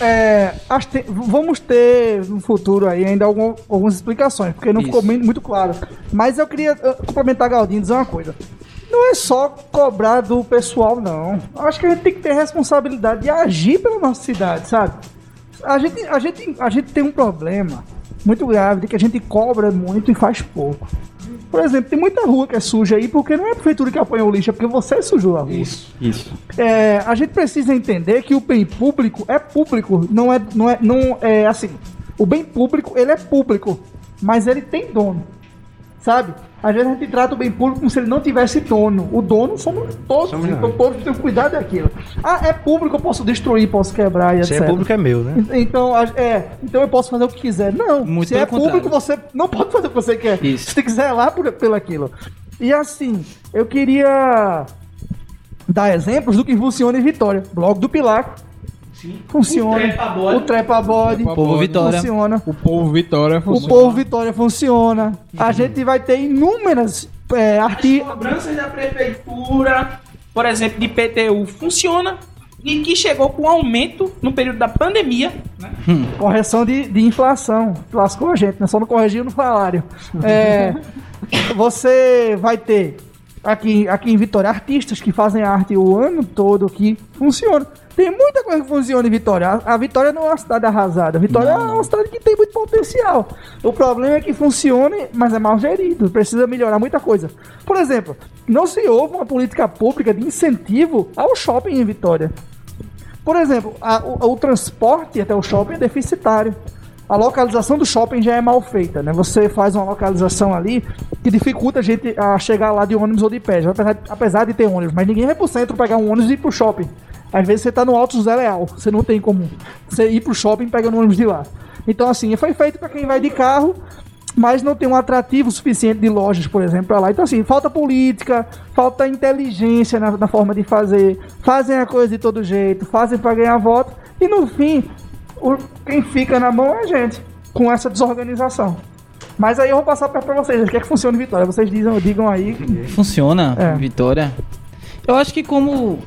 É, te- vamos ter no futuro aí ainda algum- algumas explicações, porque não Isso. ficou muito claro. Mas eu queria complementar Galdinho e dizer uma coisa. Não é só cobrar do pessoal, não. Acho que a gente tem que ter responsabilidade de agir pela nossa cidade, sabe? A gente, a gente, a gente tem um problema muito grave de que a gente cobra muito e faz pouco. Por exemplo, tem muita rua que é suja aí porque não é a prefeitura que apanha o lixo, é porque você sujou a rua. Isso. É, a gente precisa entender que o bem público é público, não é, não é, não é assim. O bem público ele é público, mas ele tem dono, sabe? Às vezes a gente trata o bem público como se ele não tivesse dono. O dono somos todos, Somos então nós. todos têm que cuidar daquilo. Ah, é público, eu posso destruir, posso quebrar e Se etc. é público, é meu, né? Então, a- é, então eu posso fazer o que quiser. Não, Muito se é público, contrário. você não pode fazer o que você quer. Isso. Você tem que zelar por, pelo aquilo. E assim, eu queria dar exemplos do que funciona em Vitória. Blog do Pilar. Funciona. O trepa-bode. O trepa-bode. Povo Vitória. Funciona. O povo Vitória O funciona. Povo Vitória funciona. A gente vai ter inúmeras é, arti... Cobranças da prefeitura, por exemplo, de PTU, funciona. E que chegou com aumento no período da pandemia, né? correção de, de inflação. Lascou a gente, né? Só não corrigiu no salário. É, você vai ter aqui, aqui em Vitória artistas que fazem arte o ano todo que funciona. Tem muita coisa que funciona em Vitória. A, Vitória não é uma cidade arrasada. A Vitória é uma cidade que tem muito potencial. O problema é que funciona, mas é mal gerido. Precisa melhorar muita coisa. Por exemplo, não se houve uma política pública de incentivo ao shopping em Vitória. Por exemplo, a- o, o transporte até o shopping é deficitário. A localização do shopping já é mal feita, né? Você faz uma localização ali que dificulta a gente a chegar lá de ônibus ou de pé, apesar, apesar de ter ônibus. Mas ninguém vai pro centro pegar um ônibus e ir pro shopping. Às vezes você tá no Alto José Leal, você não tem como você ir pro shopping pegando ônibus de lá. Então, assim, foi feito para quem vai de carro, mas não tem um atrativo suficiente de lojas, por exemplo, para lá. Então, assim, falta política, falta inteligência na, na forma de fazer, fazem a coisa de todo jeito, fazem para ganhar voto, e no fim, o- quem fica na mão é a gente, com essa desorganização. Mas aí eu vou passar para vocês, o que é que funciona Vitória? Vocês dizem, digam aí. Funciona, É. Vitória. Eu acho que como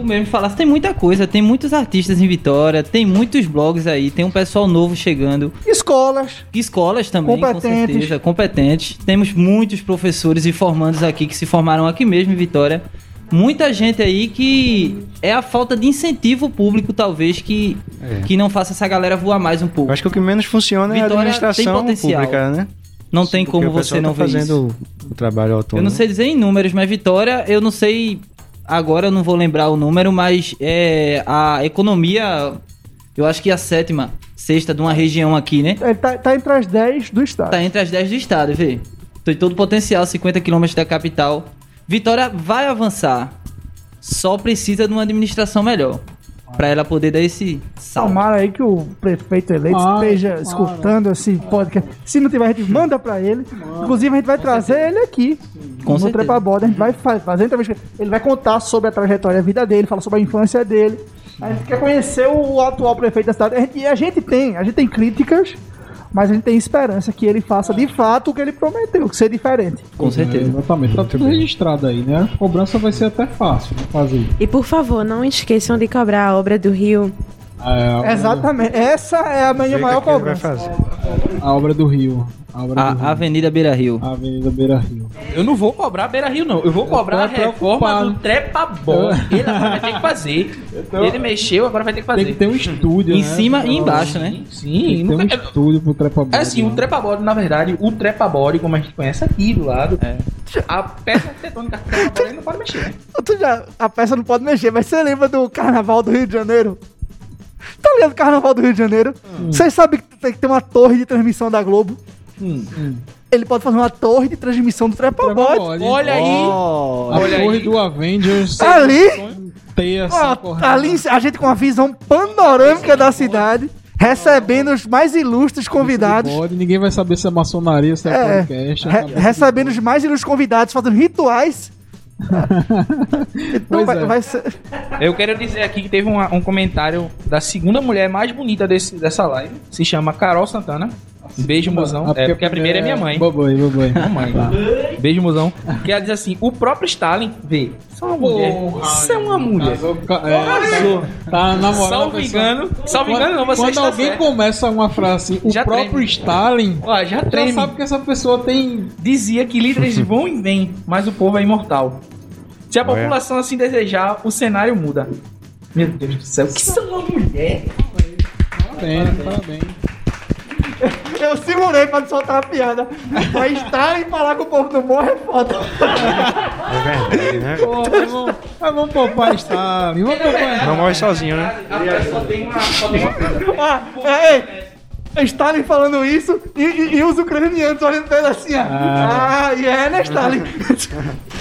tu mesmo falaste, tem muita coisa, tem muitos artistas em Vitória, tem muitos blogs aí, tem um pessoal novo chegando. Escolas, Escolas também, com Competentes. certeza, competentes. Temos muitos professores e formandos aqui que se formaram aqui mesmo em Vitória. Muita gente aí que é a falta de incentivo público, talvez, que, É. que não faça essa galera voar mais um pouco. Eu acho que o que menos funciona é a Vitória administração tem potencial. pública, né? Não tem Porque como você não tá ver fazendo isso. o trabalho autônomo. Eu não sei dizer em números, mas Vitória, eu não sei. Agora eu não vou lembrar o número, mas é a economia, eu acho que é a sétima, sexta de uma região aqui, né? ele tá, tá entre as 10 do estado. Tá entre as 10 do estado, vê. Tem todo o potencial, 50 quilômetros da capital. Vitória vai avançar. Só precisa de uma administração melhor. Pra ela poder dar esse salto. Tomara aí que o prefeito eleito esteja escutando esse podcast. Se não tiver, a gente manda pra ele. Inclusive, a gente vai trazer ele aqui. Com no certeza. Trepa Borda. A gente vai fa- fazer entrevista. ele. Vai contar sobre a trajetória, a vida dele, falar sobre a infância dele. A gente quer conhecer o atual prefeito da cidade. E a gente tem, a gente tem críticas, mas a gente tem esperança que ele faça de fato o que ele prometeu, que ser diferente. Com É, certeza. exatamente. Tá tudo registrado aí, né? A cobrança vai ser até fácil de fazer. E por favor, não esqueçam de cobrar a obra do Rio. É, Exatamente. Essa é a minha maior ele vai cobrança. fazer. A obra do Rio. A obra do A Rio. Avenida Beira Rio. A Avenida Beira Rio. Eu não vou cobrar Beira Rio, não. Eu vou cobrar a tô reforma do trepa-bode. Ele agora vai ter que fazer. Ele mexeu, agora vai ter que Tem que fazer. ter um estúdio, Em né? cima e embaixo, né? Tem Sim, que ter um nunca... estúdio pro trepa É assim, o trepa-bode, na verdade, o trepa-bode, como a gente conhece aqui do lado, É. a peça arquitetônica do ele não pode mexer, né? Tu já, a peça não pode mexer, mas você lembra do Carnaval do Rio de Janeiro? Tá ligado o Carnaval do Rio de Janeiro? Vocês sabem que tem que ter uma torre de transmissão da Globo? Ele pode fazer uma torre de transmissão do. Trepabode. Olha aí, A Olha torre aí. do Avengers. Ali, Teia assim, ó, correndo. ali a gente com uma visão panorâmica da cidade. recebendo os mais ilustres convidados. Pode, ninguém vai saber se é maçonaria, se é, É, podcast. Re- recebendo os mais ilustres convidados, fazendo rituais. então vai, é. vai ser. Eu quero dizer aqui que teve uma- um comentário da segunda mulher mais bonita desse, dessa live. Se chama Carol Santana. Beijo, mozão. Ah, É porque a primeira é minha mãe. Boboi, boboi. Mamãe. Beijo, mozão. Que ela diz assim: o próprio Stalin vê. Isso é uma mulher. Isso é uma mulher. É, tá namorando. Salvo pessoa- engano. Salvo engano, não, você Quando alguém começa uma frase assim, o Já próprio treme. Stalin, Ó, já já treme. sabe que essa pessoa tem. Dizia que líderes vão e vêm, mas o povo é imortal. Se a Olha. população assim desejar, o cenário muda. Meu Deus do céu, que são uma mulher? Parabéns, parabéns. Eu segurei pra não soltar a piada. Mas estar e falar com o povo do morro é foda. É verdade, né? Pô, mas vamos, mas vamos poupar Stalin. Vamos poupar. Não morre sozinho, né? Só tem uma, só tem uma coisa. Ah, é, ei, Stalin falando isso e, e- e os ucranianos olhando pra ele assim, ó. Ah. Ah, e é, né, Stalin?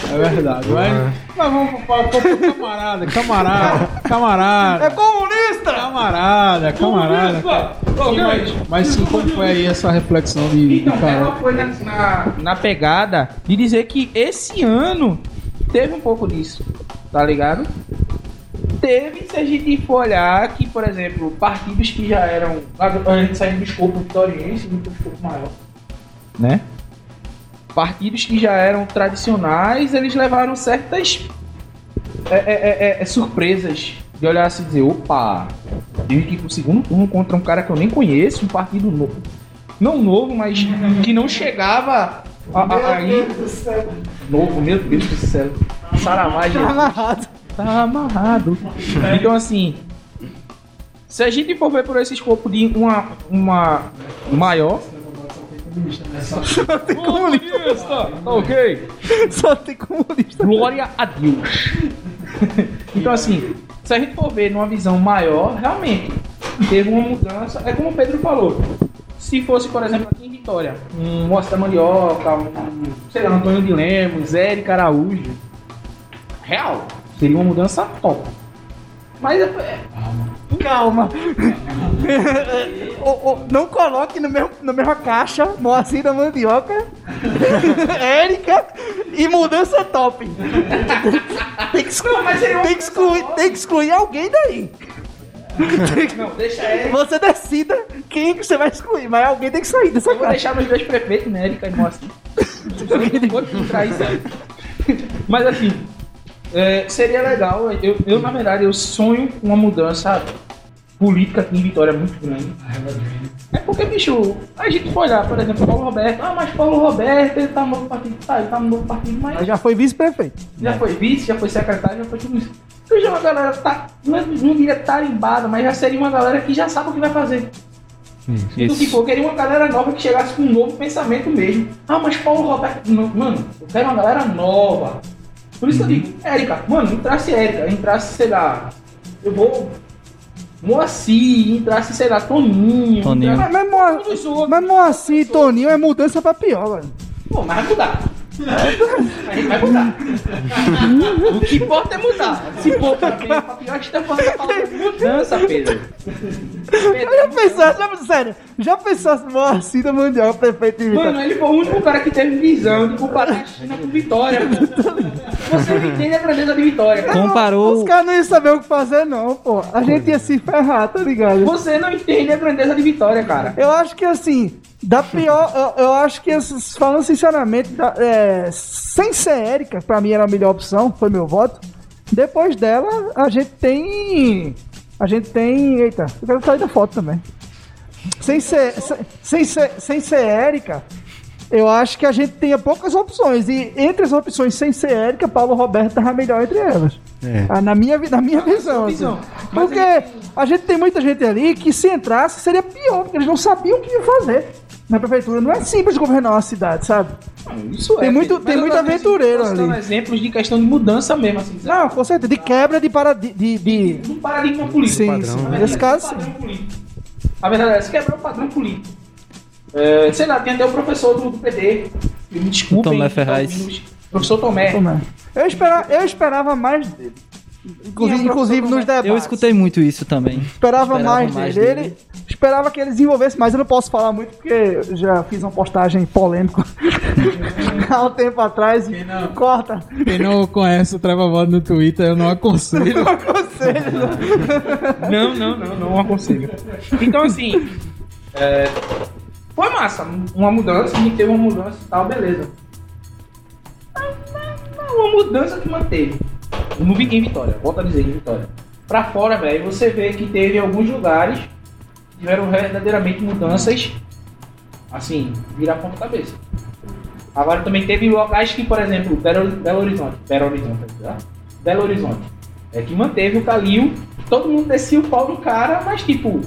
É verdade. Mas, mas vamos poupar, poupar camarada, camarada, É camarada. comunista! Camarada, camarada. Sim, mas, mas sim, como foi aí essa reflexão de, de Então, Carol? ela foi na, na, na pegada de dizer que esse ano teve um pouco disso, tá ligado? Teve, se a gente for olhar que, por exemplo, partidos que já eram. A gente saindo do escopo vitoriense, do escopo maior, né? Partidos que já eram tradicionais, eles levaram certas é, é, é, é, surpresas de olhar assim e dizer: opa, tive que ir pro segundo turno contra um cara que eu nem conheço, um partido novo. Não novo, mas que não chegava a, a, aí. Novo, meu Deus do céu. Saravá, Tá gente. Tá amarrado. Então, assim, se a gente for ver por esse escopo de uma, uma maior. Tem comunista. Tá ok? Só tem comunista. Glória a Deus. então, assim, se a gente for ver numa visão maior, realmente teve uma mudança. É como o Pedro falou. Se fosse, por exemplo, aqui em Vitória, um Moça da Mandioca, um, sei lá, Antônio de Lemos, Érica Araújo, real, seria uma mudança top. Mas é, é- Calma. Ô, ô, não coloque no mesmo, na mesma caixa Moacir da Mandioca, Érica e mudança top. Tem que excluir, tem que excluir, tem que excluir alguém daí. não, deixa. Você decida quem que você vai excluir, mas alguém tem que sair dessa Eu vou deixar meus dois prefeitos, né, Érica e Moacir. Vou entrar isso aí. Mas assim, é, seria legal. Eu, eu, na verdade, eu sonho com uma mudança política aqui em Vitória muito grande. É porque, bicho, a gente for olhar, por exemplo, Paulo Roberto. Ah, mas Paulo Roberto, ele tá no novo partido. Tá, ele tá no novo partido, mas Mas já foi vice-prefeito. já foi vice, já foi secretário, já foi tudo isso. Então já é uma galera tá, não, é- não diria tarimbada, mas já seria uma galera que já sabe o que vai fazer. Do que for, queria uma galera nova que chegasse com um novo pensamento mesmo. Ah, mas Paulo Roberto. Não, mano, eu quero uma galera nova. Por isso que eu digo, Érica, mano, entrasse Érica, entrasse, sei lá, eu vou. Moacir, entrasse, sei lá, Toninho. Toninho. entrasse- Mas, mas Moacir e Toninho é mudança pra pior, velho. Pô, mas vai mudar. A gente vai mudar. o que importa é mudar. Se for pra ou pra pior, a gente tá falando palavra mudança, Pedro. Já pensou, já, sério, já pensou se da Mandioca, prefeito de Vitória? Mano, ele foi o único cara que teve visão de comparar a China com Vitória. pô. Você não entende a grandeza de Vitória. cara. Comparou. Os caras não iam saber o que fazer, não, pô. A gente ia se ferrar, tá ligado? Você não entende a grandeza de Vitória, cara. Eu acho que assim, da pior, eu, eu acho que esses- falando sinceramente, da- é, sem ser Érica, pra mim era a melhor opção, foi meu voto. Depois dela, a gente tem. A gente tem. Eita, eu quero sair da foto também. Sem ser, sem, sem ser, sem ser Érica, eu acho que a gente tinha poucas opções. E entre as opções sem ser Érica, Paulo Roberto tava melhor entre elas. É. Ah, Na minha, na minha visão. assim. Porque a gente tem muita gente ali que se entrasse seria pior, porque eles não sabiam o que ia fazer. Na prefeitura não é simples governar uma cidade, sabe? Isso Tem muito- Pedro. tem Mas eu muito aventureiro ali. exemplos de questão de mudança mesmo, assim. sabe? Não, com certeza. De quebra de paradigma. De, de... Um paradigma político. Sim, padrão, sim. né? Nesse caso, sim. político. A verdade é essa, quebrou o padrão político. É, sei lá, tem até o professor do, do PD. Me desculpem. Tomé Ferraz. tá ouvindo, Professor Tomé. Eu esperava, eu esperava mais dele. Inclusive, Quem inclusive nos debates. Eu escutei muito isso também. Esperava, Esperava mais, mais dele. dele. Ele Esperava que eles desenvolvessem, mas eu não posso falar muito porque eu já fiz uma postagem polêmica há um tempo atrás. Corta. Quem não conhece o Treva Voz no Twitter, eu não aconselho. Não aconselho. Não, não, não, não aconselho. Então, assim, é, foi massa. Uma mudança, a gente teve uma mudança e tal, beleza. Uma mudança que manteve. No em Vitória, volto a dizer, em Vitória. Pra fora, velho, você vê que teve alguns lugares que tiveram verdadeiramente mudanças, assim, virar ponta cabeça. Agora também teve locais que, por exemplo, Belo, Belo Horizonte, Belo Horizonte, tá? Belo Horizonte, é que manteve o Calil, todo mundo descia o pau do cara, mas tipo,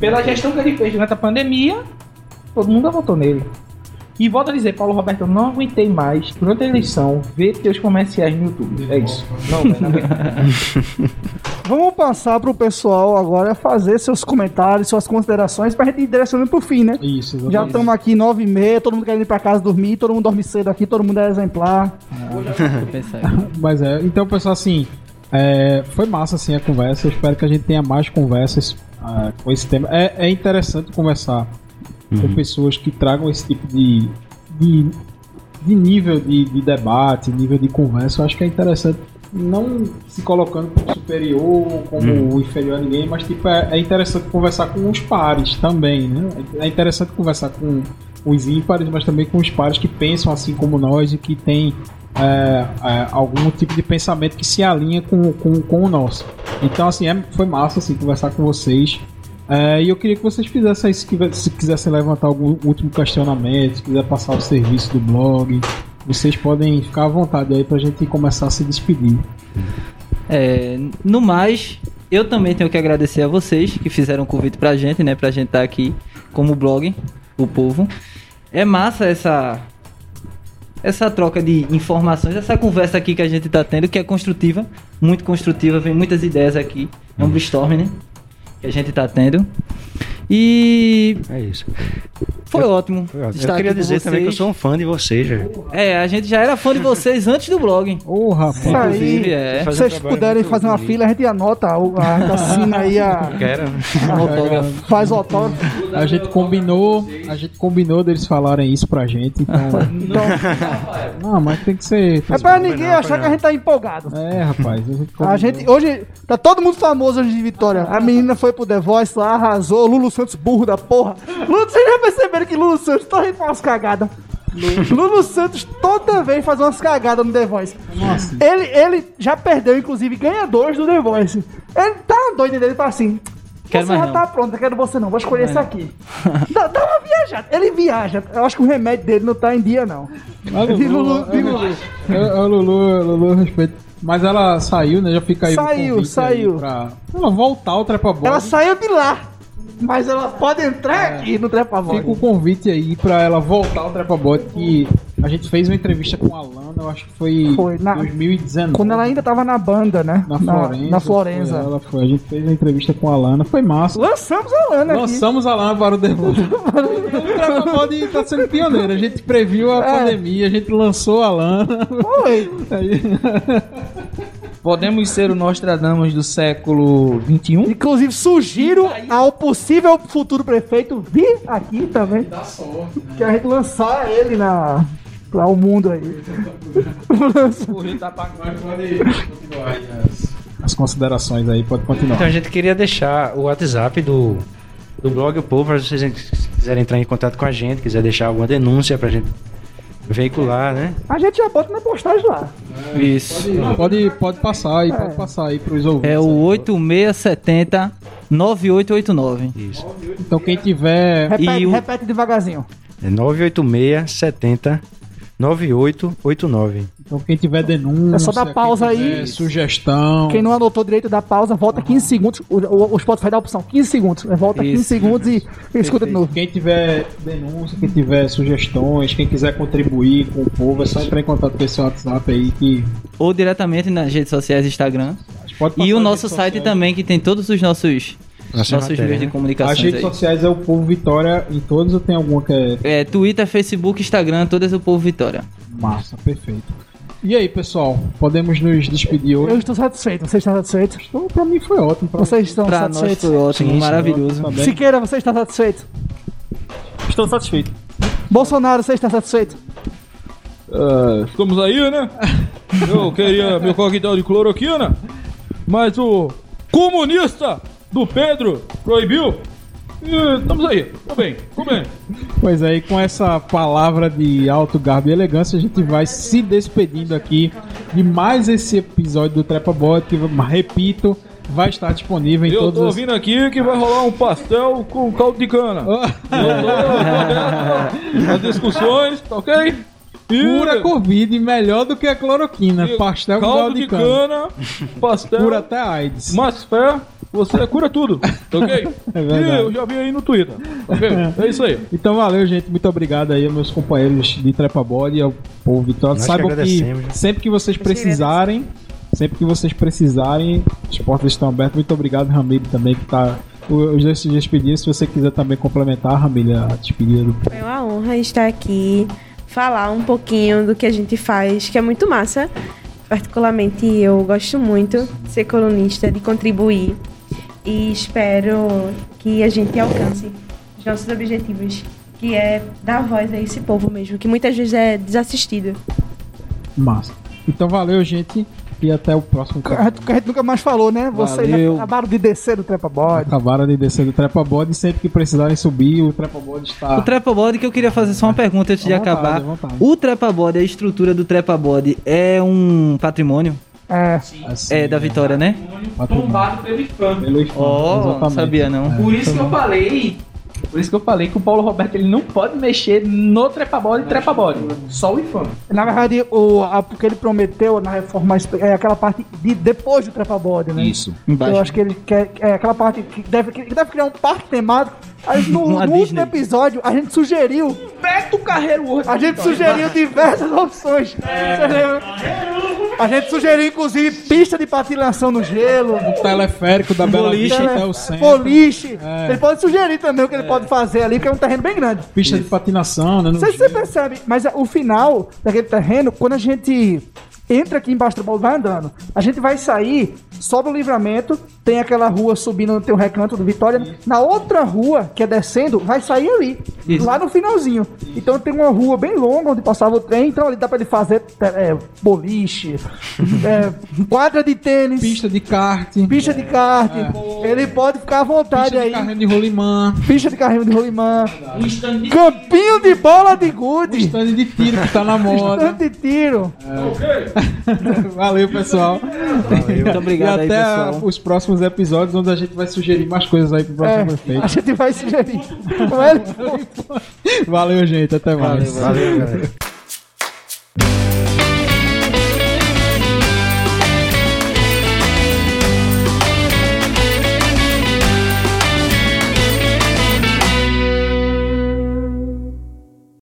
pela gestão que ele fez durante a pandemia, todo mundo votou nele. E volto a dizer, Paulo Roberto, eu não aguentei mais, durante a eleição, ver teus comerciais no YouTube. É isso. Não, não. Vamos passar pro pessoal agora fazer seus comentários, suas considerações pra gente ir direcionando pro fim, né? Isso, exatamente. Já estamos aqui nove e meia, todo mundo querendo ir pra casa dormir, todo mundo dorme cedo aqui, todo mundo é exemplar. Aí. Mas é, então, pessoal, assim, é, foi massa assim a conversa. Eu espero que a gente tenha mais conversas ah, com esse tema. É, é interessante conversar com pessoas que tragam esse tipo de, de, de nível de, de debate, nível de conversa. Eu acho que é interessante. Não se colocando como superior ou como inferior a ninguém, mas tipo, é, é interessante conversar com os pares também, né? É interessante conversar com os ímpares, mas também com os pares que pensam assim como nós e que têm é, é, algum tipo de pensamento que se alinha com, com, com o nosso. Então, assim, é- foi massa assim, conversar com vocês. É, e eu queria que vocês fizessem isso, se quisessem levantar algum último questionamento, se quiser passar o serviço do blog, vocês podem ficar à vontade aí pra gente começar a se despedir. É, no mais, eu também tenho que agradecer a vocês que fizeram o convite pra gente, né? Pra gente estar aqui como blog, o povo. É massa essa essa troca de informações, essa conversa aqui que a gente tá tendo, que é construtiva, muito construtiva, vem muitas ideias aqui. É um brainstorm, né? Que a gente tá tendo. E É isso. Foi ótimo. Foi ótimo. Eu queria dizer também que eu vocês. sou um fã de vocês, velho. É, a gente já era fã de vocês antes do blog. Ô, rapaz. Isso Inclusive, aí. é. Se um vocês trabalho puderem fazer uma bonito. fila, a gente anota, o- a gente assina aí a. Quero. Um autógrafo. Faz o autógrafo. A gente combinou, a gente combinou deles falarem isso pra gente, então. Então, Não, mas tem que ser. é pra ninguém achar que a gente tá empolgado. É, rapaz. A gente, A gente, hoje, tá todo mundo famoso hoje de Vitória. A menina foi pro The Voice lá, arrasou. Lulu Santos, burro da porra. Lulu, vocês já perceberam que Lulu Santos tá rindo umas cagadas? Lulu Santos toda vez faz umas cagadas no The Voice. Nossa. Ele, ele já perdeu, inclusive, ganhadores do The Voice. Ele tá doido dele, fala assim. Quero você já não. tá pronto, quero você não, vou escolher esse aqui. dá, dá uma viajada. Ele viaja. Eu acho que o remédio dele não tá em dia, não. A Lulu, Lulu, Lulu, Lulu, respeito. Mas ela saiu, né? Já fica aí o Saiu, saiu. Aí pra ela voltar ao Trepa Bola. Ela saiu de lá. Mas ela pode entrar aqui no Trepa Voz. Fica o convite aí pra ela voltar ao Trepa Bot, que a gente fez uma entrevista com a Lana, eu acho que foi, Foi, na- 2019. Quando ela ainda tava na banda, né? na Florença. Na Florença. Foi ela, foi. A gente fez uma entrevista com a Lana, foi massa. Lançamos a Lana aqui. Lançamos a Lana para o Devolve. o Bot tá sendo pioneiro. A gente previu a É. pandemia, a gente lançou a Lana. Foi. Aí- Podemos ser o Nostradamus do século XXI? Inclusive, sugiro ao possível futuro prefeito vir aqui também. Dá sorte. Que a gente lançar ele na. Pra o mundo aí. Tá. As considerações aí, pode continuar. Então a gente queria deixar o WhatsApp do, do blog O Povo, para vocês se quiserem entrar em contato com a gente, quiser deixar alguma denúncia pra gente veicular, né? A gente já bota na postagem lá. Isso. Pode, pode passar aí, pode passar aí pros ouvintes. É o 8670 9889. Isso. Então quem tiver Repete, E o- repete devagarzinho. É 986 70 9889. Então quem tiver denúncia, É só dar pausa aí. Sugestão. Quem não anotou direito da pausa, volta 15 segundos. O, o, o Spotify dá a opção 15 segundos. Volta 15 Isso. segundos e, e escuta de novo. Quem tiver denúncia, quem tiver sugestões, quem quiser contribuir com o povo, é só entrar em contato com esse WhatsApp aí que Ou diretamente nas redes sociais Instagram. E o nosso site sociais. também, que tem todos os nossos, nossos matéria, meios de né? comunicação. As redes sociais é o Povo Vitória em todos ou tem alguma que é É, Twitter, Facebook, Instagram, todas o Povo Vitória. massa, perfeito. E aí, pessoal, podemos nos despedir hoje? Eu estou satisfeito. Você está satisfeito? Então, pra mim foi ótimo. Pra Vocês estão Pra nós satisfeitos? foi ótimo, maravilhoso. Tá? Siqueira, você está satisfeito? Estou satisfeito. Bolsonaro, você está satisfeito? Ah, estamos aí, né? Eu queria meu coquetel de cloroquina, mas o comunista do Pedro proibiu. E estamos aí, tô bem, tô bem. Pois aí, com essa palavra de alto garbo e elegância, a gente vai se despedindo aqui de mais esse episódio do Trepa Bot, que, repito, vai estar disponível em Eu todos tô os... ouvindo aqui que vai rolar um pastel com caldo de cana. Eu tô as discussões, tá ok? E Cura Covid melhor do que a cloroquina. e Pastel com caldo caldo de de cana. cana, pastel, Cura até AIDS. mais fé, você cura tudo, ok? É e eu já vi aí no Twitter, ok? É isso aí. Então valeu, gente. Muito obrigado aí aos meus companheiros de Trepa Body e ao povo Vitória. Que Saibam que, né? sempre que vocês precisarem, sempre que vocês precisarem, as portas estão abertas. Muito obrigado, Ramiro, também, que tá. Os dois se despediram. Se você quiser também complementar, Ramiro, a despedida do Foi uma honra estar aqui, falar um pouquinho do que a gente faz, que é muito massa. Particularmente eu gosto muito de ser colunista, de contribuir. E espero que a gente alcance os nossos objetivos, que é dar voz a esse povo mesmo, que muitas vezes é desassistido. Massa. Então valeu, gente. E até o próximo. A gente, que a gente nunca mais falou, né? Vocês Valeu. acabaram de descer do Trepa Bode. Acabaram de descer do Trepa Body. Sempre que precisarem subir, o Trepa Body está. O Trepa Body que eu queria fazer só uma pergunta antes de vontade, acabar. O Trepa Body, a estrutura do Trepa Body é um patrimônio? É. Assim, É da Vitória, né? Tombado pelo IFAM. Pelo IFAM, Ó, exatamente. sabia não. Por isso que eu falei. Por isso que eu falei que o Paulo Roberto ele não pode mexer no trepabode e trepabode. Só o IFAM. Na verdade, o, a, o que ele prometeu na reforma é aquela parte de depois do Trepa Bode, né? Isso. Embaixo. Eu acho que ele quer. É aquela parte que deve, que deve criar um parque temático. No, no último episódio, a gente sugeriu. Beto Carreiro World. A gente sugeriu diversas opções. Você lembra? A gente sugeriu, inclusive, pista de patinação no gelo. O teleférico da Bela Boliche. Vista até o centro. Boliche. É. Ele pode sugerir também o que ele pode fazer ali, que é um terreno bem grande. Pista de patinação, né? no Você, você gelo. percebe, mas o final daquele terreno, quando a gente entra aqui embaixo do bolo, vai andando, a gente vai sair, sobe o livramento, tem aquela rua subindo, tem o recanto do Vitória. Na outra rua, que é descendo, vai sair ali, Isso. lá no finalzinho. Então tem uma rua bem longa onde passava o trem, então ali dá pra ele fazer é, boliche, é, quadra de tênis, pista, Pista de kart. de kart. Ele pode ficar à vontade Pista de aí. carrinho de rolimã. Pista de carrinho de rolimã. Campinho de bola de gude. Stand de tiro que tá na moda. Tanto de tiro. Valeu, pessoal. Muito obrigado e aí, até pessoal. os próximos próximos episódios, onde a gente vai sugerir mais coisas aí pro é, próximo é, prefeito. A gente vai sugerir. valeu, gente. Até mais. Valeu, valeu.